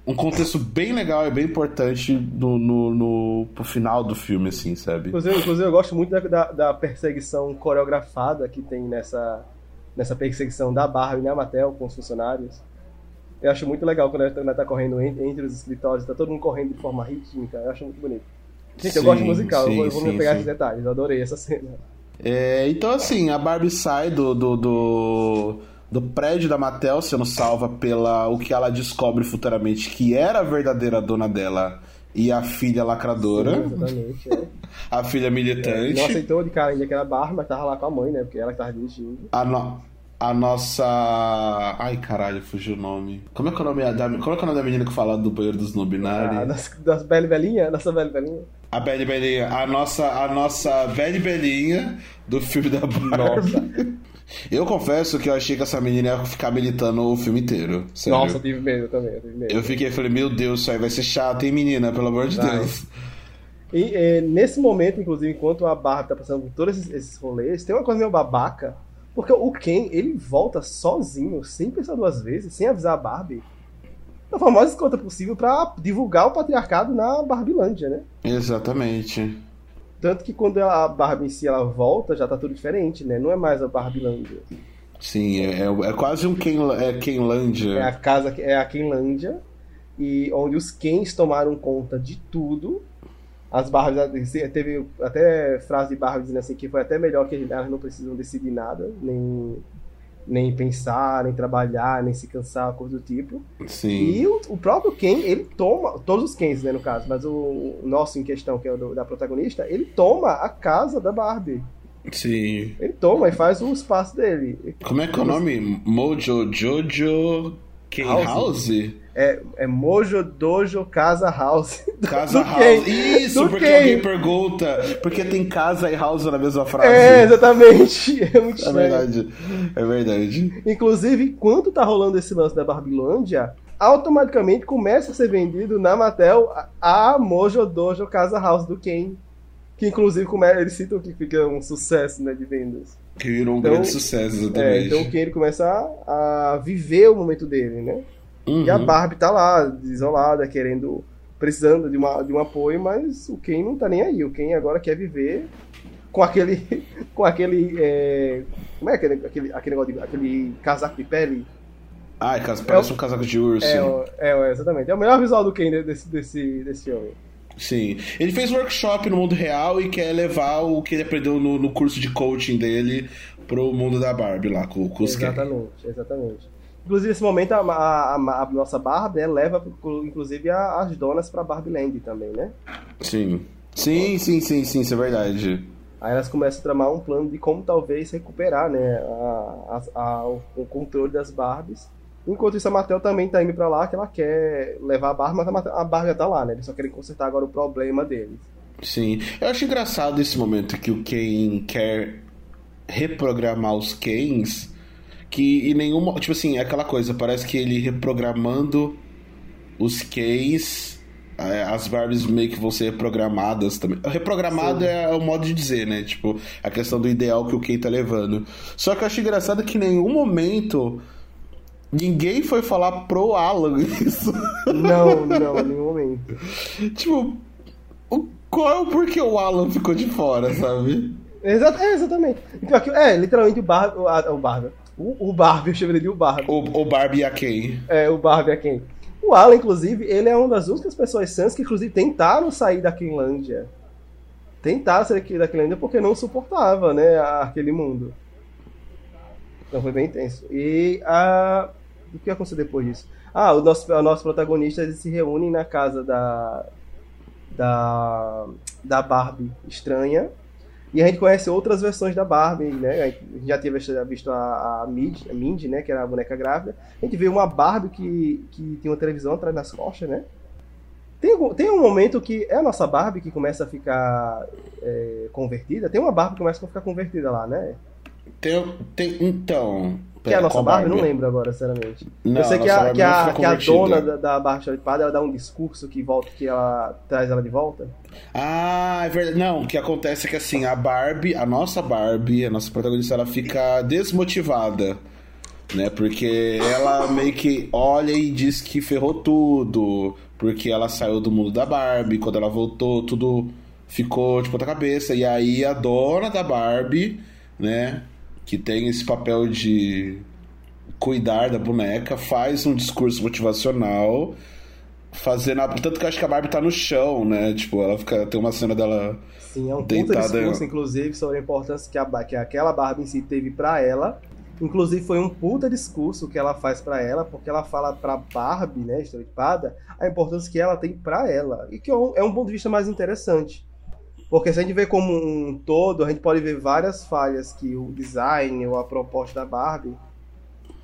um contexto bem legal e bem importante no, no, no, pro final do filme, assim, sabe? Inclusive, inclusive eu gosto muito da, da, da perseguição coreografada que tem nessa, nessa perseguição da Barbie na Mattel com os funcionários. Eu acho muito legal quando ela tá- tá correndo en- entre os escritórios, tá todo mundo correndo de forma rítmica. Eu acho muito bonito. Gente, eu Sim, gosto de musical, eu vou, eu vou sim, me pegar sim. esses detalhes, eu adorei essa cena. É, então, assim, a Barbie sai do, do, do, do prédio da Mattel, sendo salva pela o que ela descobre futuramente que era a verdadeira dona dela e a filha lacradora, Sim, exatamente. é. a filha militante. Não aceitou de cara ainda que era Barbie, mas tava lá com a mãe, né? Porque ela que tava dirigindo. A, no- a nossa. Ai, caralho, fugiu o nome. Como é que é o nome da, como é que é o nome da menina que fala do banheiro dos não Ah, das, das Belle Belinha, nossa Belle Belinha. A Belle Belinha, a nossa, a nossa Belle Belinha do filme da Barbie. Nossa. Eu confesso que eu achei que essa menina ia ficar militando o filme inteiro. Sério. Nossa, eu tive medo também, eu tive medo. Eu fiquei, falei, meu Deus, isso aí vai ser chato, hein, menina? Pelo amor de Vai. Deus. E é, nesse momento, inclusive, enquanto a Barbie tá passando por todos esses, esses rolês, tem uma coisa meio babaca, porque o Ken, ele volta sozinho, sem pensar duas vezes, sem avisar a Barbie, da forma mais escrota possível pra divulgar o patriarcado na Barbilândia, né? Exatamente. Tanto que quando a Barbie em si ela volta, já tá tudo diferente, né? Não é mais a Barbilândia. Sim, é, é- é quase um Ken, é Kenlândia. É a casa, é a Kenlândia, e onde os Kens tomaram conta de tudo. As Barbies, teve até frase de Barbie dizendo assim que foi até melhor que elas não precisam decidir nada, nem, nem pensar, nem trabalhar, nem se cansar, coisa do tipo. Sim. E o, o próprio Ken, ele toma, todos os Kens, né, no caso, mas o, o nosso em questão, que é o do- da protagonista, ele toma a casa da Barbie. Sim. Ele toma e faz o espaço dele. Como é que é o nome? Mojo Jojo Ken House. House? É, é Mojo Dojo Casa House. Casa Do House. Isso, Do porque Ken. alguém pergunta. Porque tem casa e house na mesma frase. É, exatamente. É muito É estranho. verdade. É verdade. Inclusive, enquanto tá rolando esse lance da Barbilândia, automaticamente começa a ser vendido na Mattel a Mojo Dojo Casa House do Ken. Que inclusive como é, eles citam que fica um sucesso né, de vendas. Que virou um então, grande sucesso, exatamente. É, então o Ken ele começa a, a, viver o momento dele, né? Uhum. E a Barbie tá lá, isolada, querendo, precisando de, uma, de um apoio, mas o Ken não tá nem aí. O Ken agora quer viver com aquele. com aquele. É, como é aquele, aquele, aquele negócio de, aquele casaco de pele? Ah, é, parece é, um casaco de urso. É, é, exatamente. É o melhor visual do Ken desse, desse, desse filme. Sim. Ele fez workshop no mundo real e quer levar o que ele aprendeu no, no curso de coaching dele pro mundo da Barbie lá, com, com os Exatamente, Ken. exatamente. Inclusive, nesse momento, a, a, a, a nossa Barbie né, leva, inclusive, as donas pra Barbie Land também, né? Sim. Sim, sim, sim, sim, isso é verdade. Aí elas começam a tramar um plano de como talvez recuperar né, a, a, o controle das Barbies Enquanto isso, a Mattel também tá indo pra lá, que ela quer levar a Barbie, mas a Barbie tá lá, né? Eles só querem consertar agora o problema deles. Sim. Eu acho engraçado esse momento que o Ken quer reprogramar os Kens, que em nenhuma. Tipo assim, é aquela coisa, parece que ele reprogramando os Kens. É, as Barbies meio que vão ser reprogramadas também. Reprogramado Sim. é o modo de dizer, né? Tipo, a questão do ideal que o Ken tá levando. Só que eu acho engraçado que em nenhum momento Ninguém foi falar pro Alan isso. Não, não, em nenhum momento. tipo, o, qual é o porquê o Alan ficou de fora, sabe? Exato, é, exatamente. É, literalmente o Barbie. O, o Barbie. O, o Barbie, eu chamei ele de o Barbie. O, o Barbie a quem? É, o Barbie a quem? O Alan, inclusive, ele é uma das únicas pessoas sãs que, inclusive, tentaram sair da Quinlândia. Tentaram sair da Quinlândia porque não suportava, né, aquele mundo. Então foi bem intenso. E a, o que aconteceu depois disso? Ah, o nosso, o nosso protagonista eles se reúnem na casa da, da, da Barbie estranha. E a gente conhece outras versões da Barbie, né? A gente já tinha visto a, a, Mindy, a Mindy, né? Que era a boneca grávida. A gente vê uma Barbie que, que tem uma televisão atrás das costas, né? Tem, tem um momento que é a nossa Barbie que começa a ficar é, convertida. Tem uma Barbie que começa a ficar convertida lá, né? Tem, tem, então, que é a nossa Barbie? Não lembro agora, sinceramente. Não, eu sei que a, que a, que a dona da, da Barbie Charipada, ela dá um discurso que volta, que ela traz ela de volta. Ah, é verdade. Não, o que acontece é que assim, a Barbie, a nossa Barbie, a nossa protagonista, ela fica desmotivada. Né? Porque ela meio que olha e diz que ferrou tudo. Porque ela saiu do mundo da Barbie, quando ela voltou, tudo ficou de ponta cabeça. E aí a dona da Barbie, né? Que tem esse papel de cuidar da boneca, faz um discurso motivacional, fazendo. Tanto que eu acho que a Barbie tá no chão, né? Tipo, ela fica. Tem uma cena dela. Sim, é um deitada... puta discurso, inclusive, sobre a importância que, a, que aquela Barbie em si teve para ela. Inclusive, foi um puta discurso que ela faz para ela, porque ela fala pra Barbie, né, estereotipada, a importância que ela tem para ela. E que é um, é um ponto de vista mais interessante. Porque se a gente vê como um todo, a gente pode ver várias falhas que o design ou a proposta da Barbie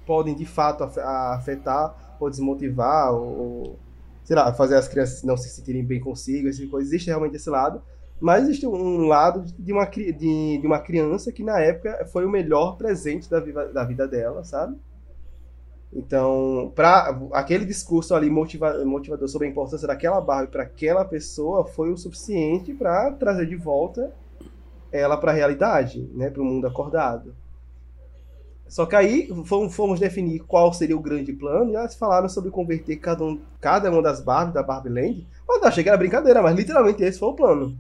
podem de fato afetar ou desmotivar ou, sei lá, fazer as crianças não se sentirem bem consigo, esse tipo coisa. Existe realmente esse lado. Mas existe um lado de uma, de, de uma criança que na época foi o melhor presente da, da vida dela, sabe? Então, para aquele discurso ali motiva, motivador sobre a importância daquela Barbie para aquela pessoa foi o suficiente para trazer de volta ela para a realidade, né, para o mundo acordado. Só que aí fomos, definir qual seria o grande plano e elas falaram sobre converter cada, um, cada uma das Barbies da Barbie Land. Mas achei que era brincadeira, mas literalmente esse foi o plano.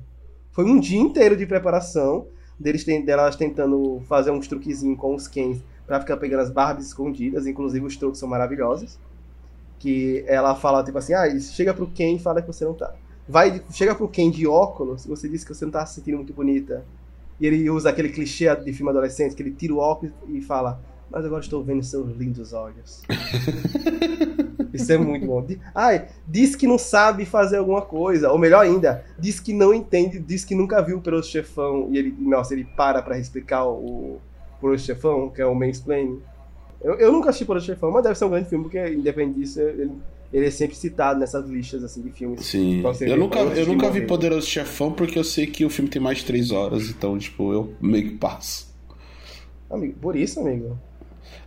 Foi um dia inteiro de preparação deles, delas tentando fazer uns truquezinhos com os Kens pra ficar pegando as Barbies escondidas, inclusive os truques são maravilhosos. Que ela fala, tipo assim, ah, chega pro Ken e fala que você não tá. Vai, chega pro Ken de óculos e você diz que você não tá se sentindo muito bonita. E ele usa aquele clichê de filme adolescente, que ele tira o óculos e fala, mas agora estou vendo seus lindos olhos. Isso é muito bom. Ai, diz que não sabe fazer alguma coisa. Ou melhor ainda, diz que não entende, diz que nunca viu pelo chefão. E ele, nossa, ele para pra explicar o, por Chefão, que é o Mansplaining. Eu, eu nunca assisti Por Chefão, mas deve ser um grande filme, porque independente disso, ele, ele é sempre citado nessas listas assim, de filmes. Sim. Eu nunca, eu nunca vi Poderoso Chefão porque eu sei que o filme tem mais de 3 horas, então, tipo, eu meio que passo. Amigo, por isso, amigo.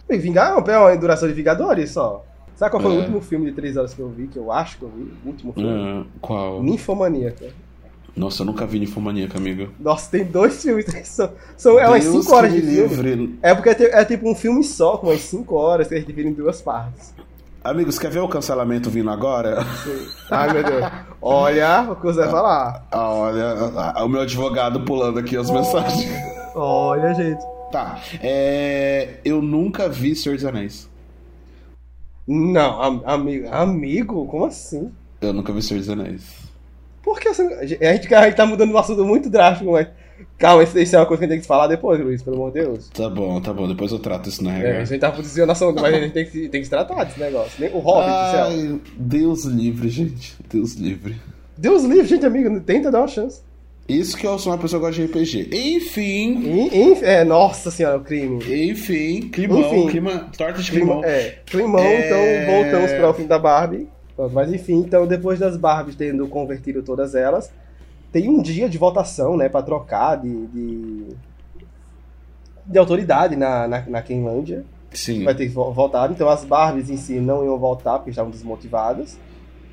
Vingar é uma duração de Vingadores só. Sabe qual foi o É. último filme de três horas que eu vi? Que eu acho que eu vi? O último filme? Ah, qual? Ninfomaníaca. Nossa, eu nunca vi Ninfomaníaca, amigo. Nossa, tem dois filmes. São, são é umas Deus 5 horas de me filme. livre. É porque é, é tipo um filme só, com umas 5 horas, que eles dividem em duas partes. Amigos, quer ver o cancelamento vindo agora? Ai, meu Deus. Olha o que você vai falar. Ah, olha, ah, o meu advogado pulando aqui as mensagens. Olha, gente. Tá, é... Eu nunca vi Senhor dos Anéis. Não, am- amigo. Amigo? Como assim? Eu nunca vi Senhor dos Anéis. Por que. A gente, a gente tá mudando um assunto muito drástico, mas... Calma, isso, isso é uma coisa que a gente tem que falar depois, Luiz, pelo amor de Deus. Tá bom, tá bom, depois eu trato isso na É, regra. a gente tá posicionando assunto, mas a gente tem que, se- tem que se tratar desse negócio. Nem O Hobbit, do céu. Ai, Deus livre, gente. Deus livre. Deus livre, gente, amigo. Tenta dar uma chance. Isso que eu sou uma pessoa que gosta de RPG. Enfim, E- e- é, nossa senhora, o crime. enfim, climão, Enfim. clima, torta de climão. é, climão, É. então voltamos para o fim da Barbie. Mas enfim, então depois das Barbies tendo convertido todas elas, tem um dia de votação, né, para trocar de, de, de autoridade na, na, na Quenlândia. Sim. Vai ter que vo- votar. Então as Barbies em si não iam votar porque estavam desmotivadas.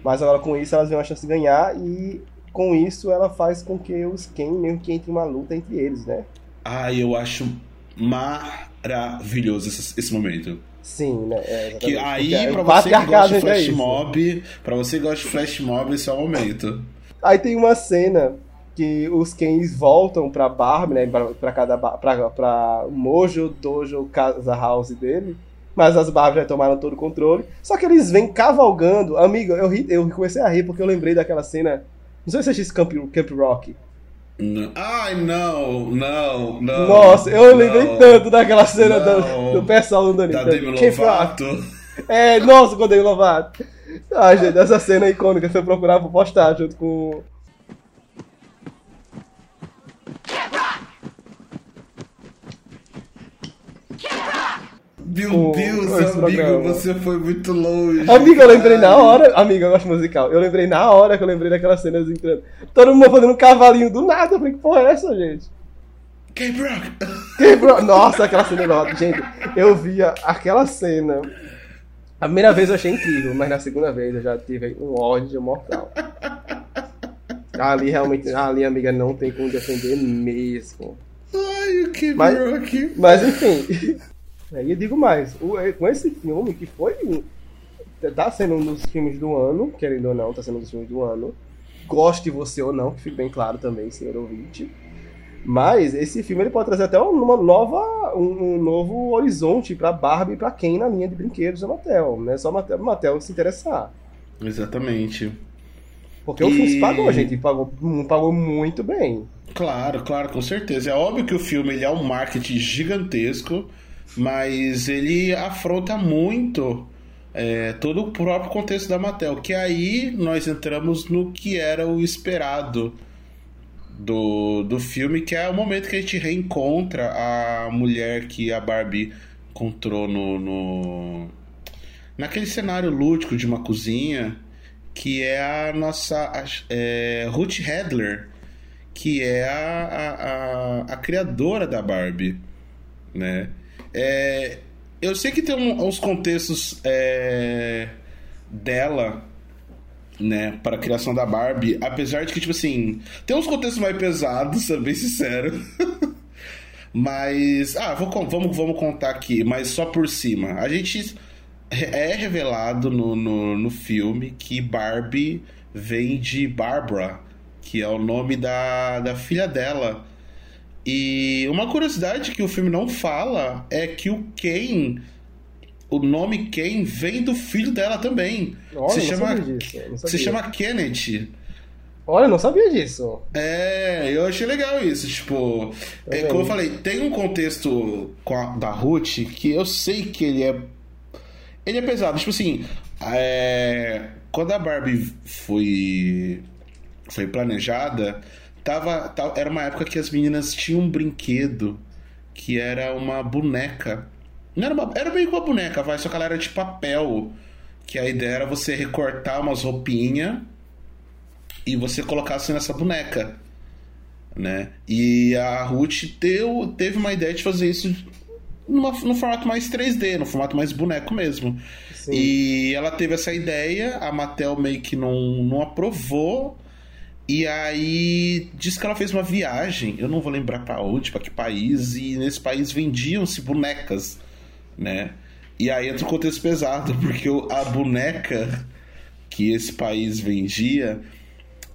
Mas agora com isso elas têm uma chance de ganhar e com isso ela faz com que os Ken mesmo que entre uma luta entre eles, né? Ai, eu acho maravilhoso esse, esse momento. Sim, né? é, Que aí, Porque pra o você que gosta de ainda é flash mob, pra você que gosta de flash mob, esse é o momento. Aí tem uma cena que os Kens voltam pra Barbie, né? Pra, pra cada ba- pra, pra Mojo, Dojo, Casa House dele. Mas as Barbies já tomaram todo o controle. Só que eles vêm cavalgando. Amigo, eu, ri, eu comecei a rir porque eu lembrei daquela cena. Não sei se você assiste Camp, Camp Rock. Não. Ai, não, não, não. Nossa, eu não. lembrei tanto daquela cena Não. do, do pessoal andando Da Demi. Lovato. É, nossa, com o Demi Lovato. Ai, gente, essa cena é icônica. Se eu procurar, vou postar junto com. Meu Com- Deus, amigo, programa. você foi muito longe. Amiga, eu lembrei na hora. Amiga, eu gosto musical. Eu lembrei na hora que eu lembrei daquelas cenas entrando. Todo mundo fazendo um cavalinho do nada. Eu falei, que porra é essa, gente? Camp Rock. Nossa, aquela cena enorme. Gente, eu via aquela cena. A primeira vez eu achei incrível, mas na segunda vez eu já tive um ódio mortal. Ali realmente, ali, amiga, não tem como defender mesmo. Ai, o Camp Mas- Rock. Mas enfim. Aí eu digo mais, o- é, com esse filme que foi. Tá sendo um dos filmes do ano, querendo ou não, tá sendo um dos filmes do ano. Goste você ou não, que fique bem claro também, senhor ouvinte. Mas esse filme ele pode trazer até uma nova, um, um novo horizonte pra Barbie e pra quem na linha de brinquedos da Mattel. Não é só Mattel, Mattel se interessar. Exatamente. Porque o E- filme se pagou, gente, pagou, pagou muito bem. Claro, claro, com certeza. É óbvio que o filme ele é um marketing gigantesco, mas ele afronta muito é, todo o próprio contexto da Mattel. Que aí nós entramos no que era o esperado do, do filme, que é o momento que a gente reencontra a mulher que a Barbie encontrou no, no naquele cenário lúdico de uma cozinha, que é a nossa é, Ruth Hedler que é a, a, a, a criadora da Barbie, né? É, eu sei que tem um- uns contextos é, dela, né, para a criação da Barbie, apesar de que, tipo assim, tem uns contextos mais pesados, sendo bem sincero. Mas, ah, vou, vamos, vamos contar aqui, mas só por cima. A gente é revelado no, no, no filme que Barbie vem de Barbara, que é o nome da, da filha dela. E uma curiosidade que o filme não fala é que o Ken, o nome Ken, vem do filho dela também. Olha, se chama, sabia disso. se chama Kenneth. Olha, eu não sabia disso. É, eu achei legal isso. Tipo, é, como eu falei, tem um contexto a- da Ruth que eu sei que ele é. Ele é pesado. Tipo assim, é, quando a Barbie foi, foi planejada, tava, tava- era uma época que as meninas tinham um brinquedo que era uma boneca. Não era, uma, era meio que uma boneca, vai, só que ela era de papel. Que a ideia era você recortar umas roupinhas e você colocasse nessa boneca, né? E a Ruth deu, teve uma ideia de fazer isso numa, no formato mais 3D, no formato mais boneco mesmo. Sim. E ela teve essa ideia, a Mattel meio que não, não aprovou. E aí diz que ela fez uma viagem, eu não vou lembrar para onde, para que país, e nesse país vendiam-se bonecas, né? E aí entra o contexto pesado, porque a boneca que esse país vendia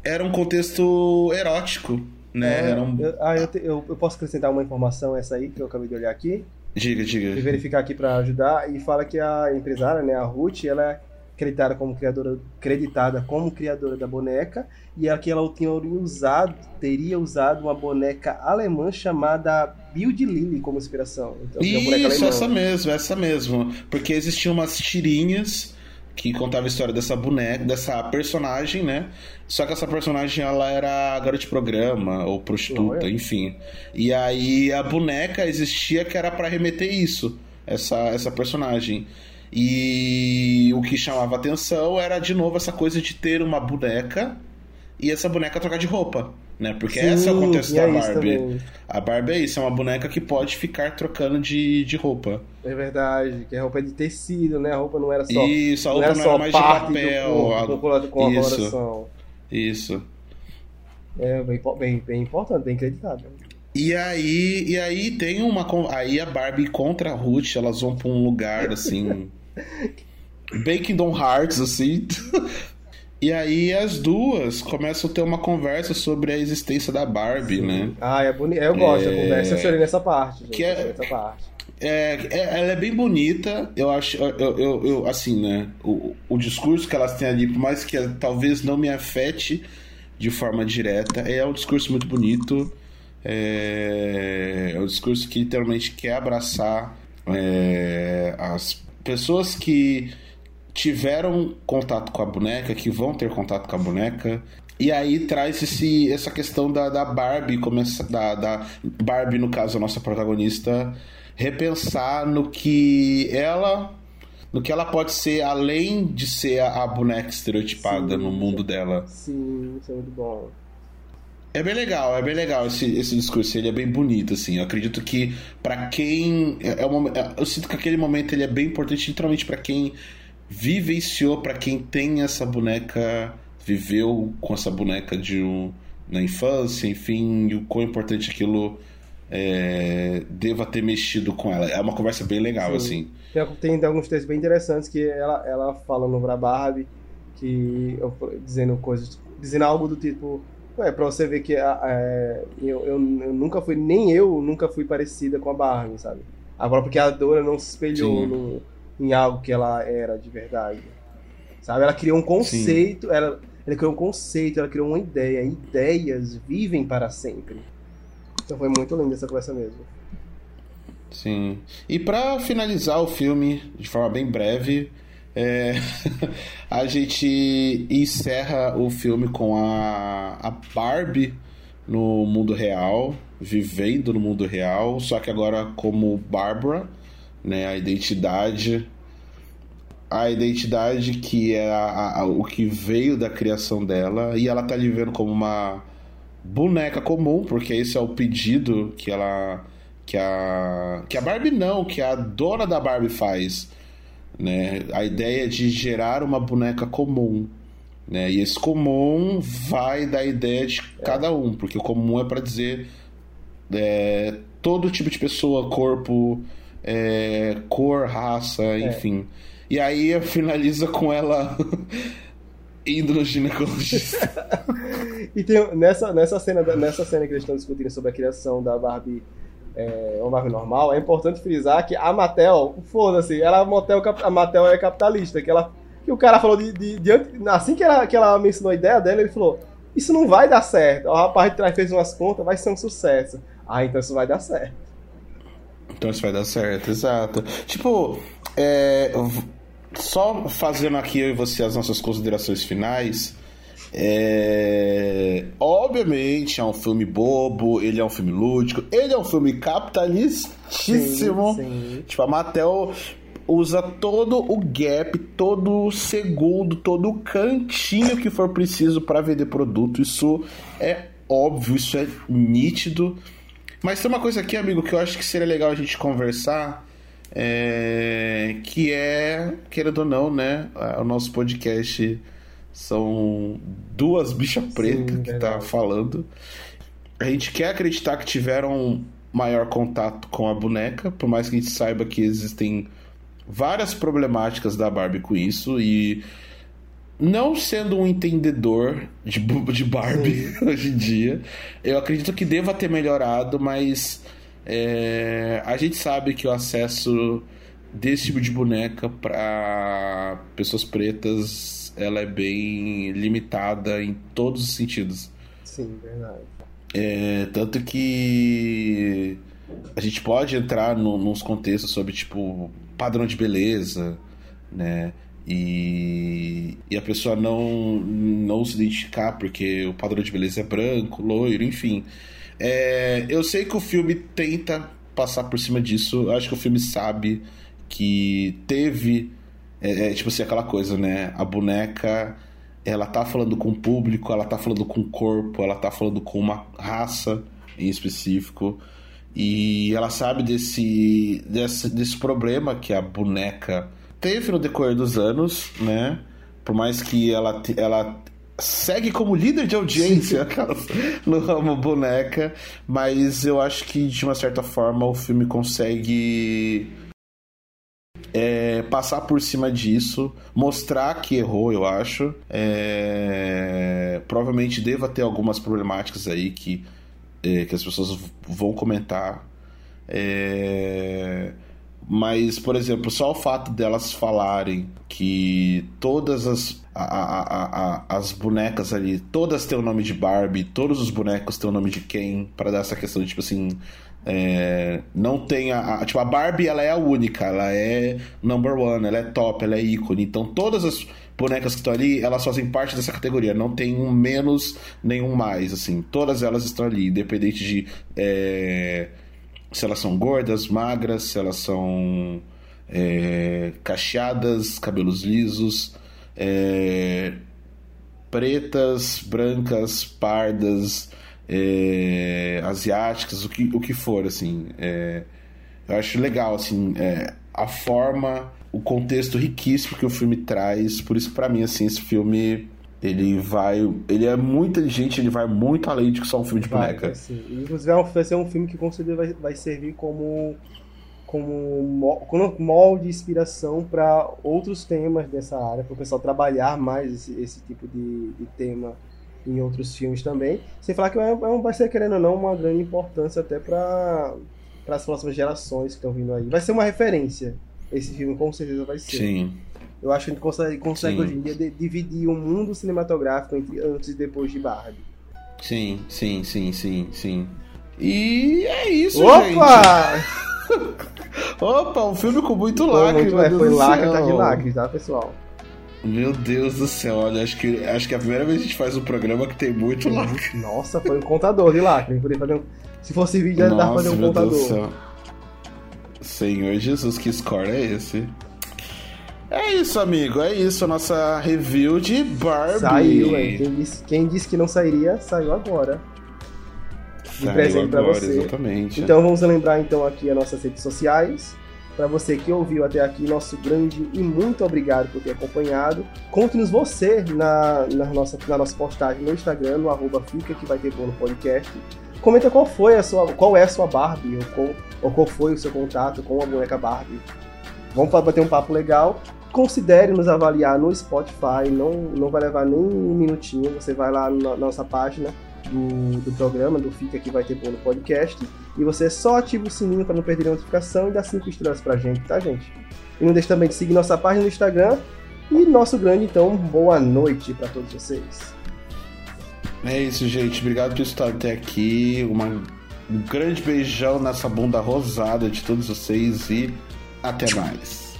era um contexto erótico, né? É, era um... eu, ah, eu, te, eu, eu, posso acrescentar uma informação essa aí que eu acabei de olhar aqui? Diga, diga. E verificar aqui para ajudar. E fala que a empresária, né, a Ruth, ela acreditada como criadora, creditada como criadora da boneca e aqui ela tinha usado, teria usado uma boneca alemã chamada Build Lily como inspiração. Então, Isso, essa mesmo, essa mesmo, porque existiam umas tirinhas que contava a história dessa boneca, dessa personagem, né? Só que essa personagem ela era garota de programa ou prostituta, enfim. E aí a boneca existia que era para remeter isso, essa essa personagem. E o que chamava atenção era de novo essa coisa de ter uma boneca e essa boneca trocar de roupa né? Porque Sim, esse é o contexto da é Barbie. A Barbie é isso, é uma boneca que pode ficar trocando de, de roupa. É verdade, que a roupa é de tecido, né? A roupa não era só. Isso, a roupa não, não era mais de papel. Com, com a isso. coloração. Isso. É bem, bem, bem importante, bem acreditado. E aí, e aí tem uma. Aí a Barbie contra a Ruth, elas vão pra um lugar assim. bem Kingdom Hearts, assim. E aí as duas começam a ter uma conversa sobre a existência da Barbie, Sim. né? Ah, é bonito. Eu gosto é... da conversa, eu chorei nessa parte. Gente. Que é... Nessa parte. É, é, ela é bem bonita, eu acho, eu, eu, eu, assim, né? O, o discurso que elas têm ali, por mais que talvez não me afete de forma direta, é um discurso muito bonito. É, é um discurso que literalmente quer abraçar é, as pessoas que tiveram contato com a boneca, que vão ter contato com a boneca. E aí traz esse, essa questão da, da Barbie, começa, da, da Barbie, no caso, a nossa protagonista, repensar no que ela. No que ela pode ser, além de ser a, a boneca estereotipada sim, no mundo dela. Sim, isso é muito bom. É bem legal, é bem legal esse, esse discurso, ele é bem bonito, assim. Eu acredito que para quem. É, é uma, é, eu sinto que aquele momento ele é bem importante, literalmente para quem vivenciou para quem tem essa boneca, viveu com essa boneca de um, na infância, enfim, e o quão importante aquilo é, deva ter mexido com ela. É uma conversa bem legal, Sim. assim. Tem, alguns textos bem interessantes que ela, ela fala no Barbie, que dizendo coisas, dizendo algo do tipo. É, pra você ver que é, eu, eu, eu, nunca fui, nem eu nunca fui parecida com a Barbie, sabe? Agora porque a Dora não se espelhou no, em algo que ela era de verdade. Sabe? Ela criou um conceito, ela, ela criou um conceito, ela criou uma ideia. Ideias vivem para sempre. Então foi muito linda essa conversa mesmo. Sim. E para finalizar o filme de forma bem breve, é... a gente encerra o filme com a, a Barbie no mundo real, vivendo no mundo real, só que agora como Barbara né? A identidade, a identidade que é a, a, o que veio da criação dela e ela tá ali vendo como uma boneca comum, porque esse é o pedido que ela que a que a Barbie não, que a dona da Barbie faz, né? A ideia de gerar uma boneca comum. Né? E esse comum vai da ideia de cada um, porque o comum é para dizer é, todo tipo de pessoa, corpo, é, cor, raça, é. enfim. E aí finaliza com ela indo no ginecologista. e tem, nessa, nessa, cena, nessa cena que eles estão discutindo sobre a criação da Barbie é, uma Barbie normal, é importante frisar que a Mattel, foda-se, ela, Mattel, a Mattel é capitalista, que ela que o cara falou de, de, de, assim que ela, que ela mencionou a ideia dela, ele falou: Isso não vai dar certo. O rapaz de trás fez umas contas, vai ser um sucesso. Ah, então isso vai dar certo. Então isso vai dar certo, exato. Tipo, é, só fazendo aqui eu e você as nossas considerações finais. É... Obviamente é um filme bobo, ele é um filme lúdico, ele é um filme capitalistíssimo. Sim, sim. Tipo, a Mattel usa todo o gap, todo o segundo, todo o cantinho que for preciso para vender produto. Isso é óbvio, isso é nítido. Mas tem uma coisa aqui, amigo, que eu acho que seria legal a gente conversar. É... Que é, querendo ou não, né? O nosso podcast são duas bichas pretas que tá falando. A gente quer acreditar que tiveram maior contato com a boneca, por mais que a gente saiba que existem várias problemáticas da Barbie com isso e não sendo um entendedor de, de Barbie Sim. hoje em dia, eu acredito que deva ter melhorado, mas é, a gente sabe que o acesso desse tipo de boneca para pessoas pretas ela é bem limitada em todos os sentidos. Sim, verdade. É, tanto que a gente pode entrar no, nos contextos sobre tipo padrão de beleza, né? E, e a pessoa não, não se identificar porque o padrão de beleza é branco, loiro, enfim. É, eu sei que o filme tenta passar por cima disso. Eu acho que o filme sabe que teve. É, é, tipo assim, aquela coisa, né? A boneca ela tá falando com o público, ela tá falando com o corpo, ela tá falando com uma raça em específico. E ela sabe desse, desse, desse problema que a boneca teve no decorrer dos anos, né? Por mais que ela, ela segue como líder de audiência no ramo boneca, mas eu acho que de uma certa forma o filme consegue é, passar por cima disso, mostrar que errou, eu acho. É, provavelmente deva ter algumas problemáticas aí que, é, que as pessoas vão comentar. É, mas, por exemplo, só o fato delas falarem que todas as, a, a, a, as bonecas ali, todas têm o nome de Barbie, todos os bonecos têm o nome de Ken, para dar essa questão de tipo assim. É, não tem a, a, Tipo, a Barbie ela é a única, ela é number one, ela é top, ela é ícone. Então todas as bonecas que estão ali, elas fazem parte dessa categoria. Não tem um menos, nenhum mais, assim. Todas elas estão ali, independente de. É, se elas são gordas, magras, se elas são é, cacheadas, cabelos lisos, é, pretas, brancas, pardas, é, asiáticas, o que, o que for, assim. É, eu acho legal, assim, é, a forma, o contexto riquíssimo que o filme traz. Por isso, para mim, assim, esse filme ele vai. Ele é muito inteligente, ele vai muito além de só um filme de vai, boneca. Vai Inclusive é vai ser um filme que com certeza vai, vai servir como, como molde de inspiração para outros temas dessa área, para o pessoal trabalhar mais esse, esse tipo de, de, tema em outros filmes também. Sem falar que é, é vai ser, querendo ou não, uma grande importância até para as próximas gerações que estão vindo aí. Vai ser uma referência. Esse filme com certeza vai ser. Sim. Eu acho que a gente consegue, consegue hoje em dia de, dividir o mundo cinematográfico entre antes e depois de Barbie. Sim, sim, sim, sim, sim. E é isso, Opa! gente. Opa, um filme com muito lacre. Muito, é, foi lacre, tá de lacre, tá, pessoal? Meu Deus do céu, olha, acho que, acho que é a primeira vez que a gente faz um programa que tem muito lacre. Nossa, foi um contador de lacre. Fazer um... Se fosse vídeo, ia dar pra fazer um contador. Senhor Jesus, que score é esse? É isso, amigo. É isso. A nossa review de Barbie. Saiu, é. Quem disse, quem disse que não sairia, saiu agora. De saiu presente para você. Exatamente. Então vamos lembrar então aqui as nossas redes sociais. Para você que ouviu até aqui, nosso grande e muito obrigado por ter acompanhado. Conte-nos você na, na, nossa, na nossa postagem no Instagram, no arroba Fica que vai ter bom no podcast. Comenta qual foi a sua, qual é a sua Barbie, ou qual, ou qual foi o seu contato com a boneca Barbie. Vamos bater um papo legal considere nos avaliar no Spotify, não, não vai levar nem um minutinho, você vai lá na nossa página do, do programa, do Fica que vai ter bom no podcast, e você só ativa o sininho para não perder a notificação e dá cinco estrelas pra gente, tá gente? E não deixe também de seguir nossa página no Instagram, e nosso grande, então, boa noite para todos vocês. É isso, gente. Obrigado por estar até aqui. Uma, um grande beijão nessa bunda rosada de todos vocês e até mais.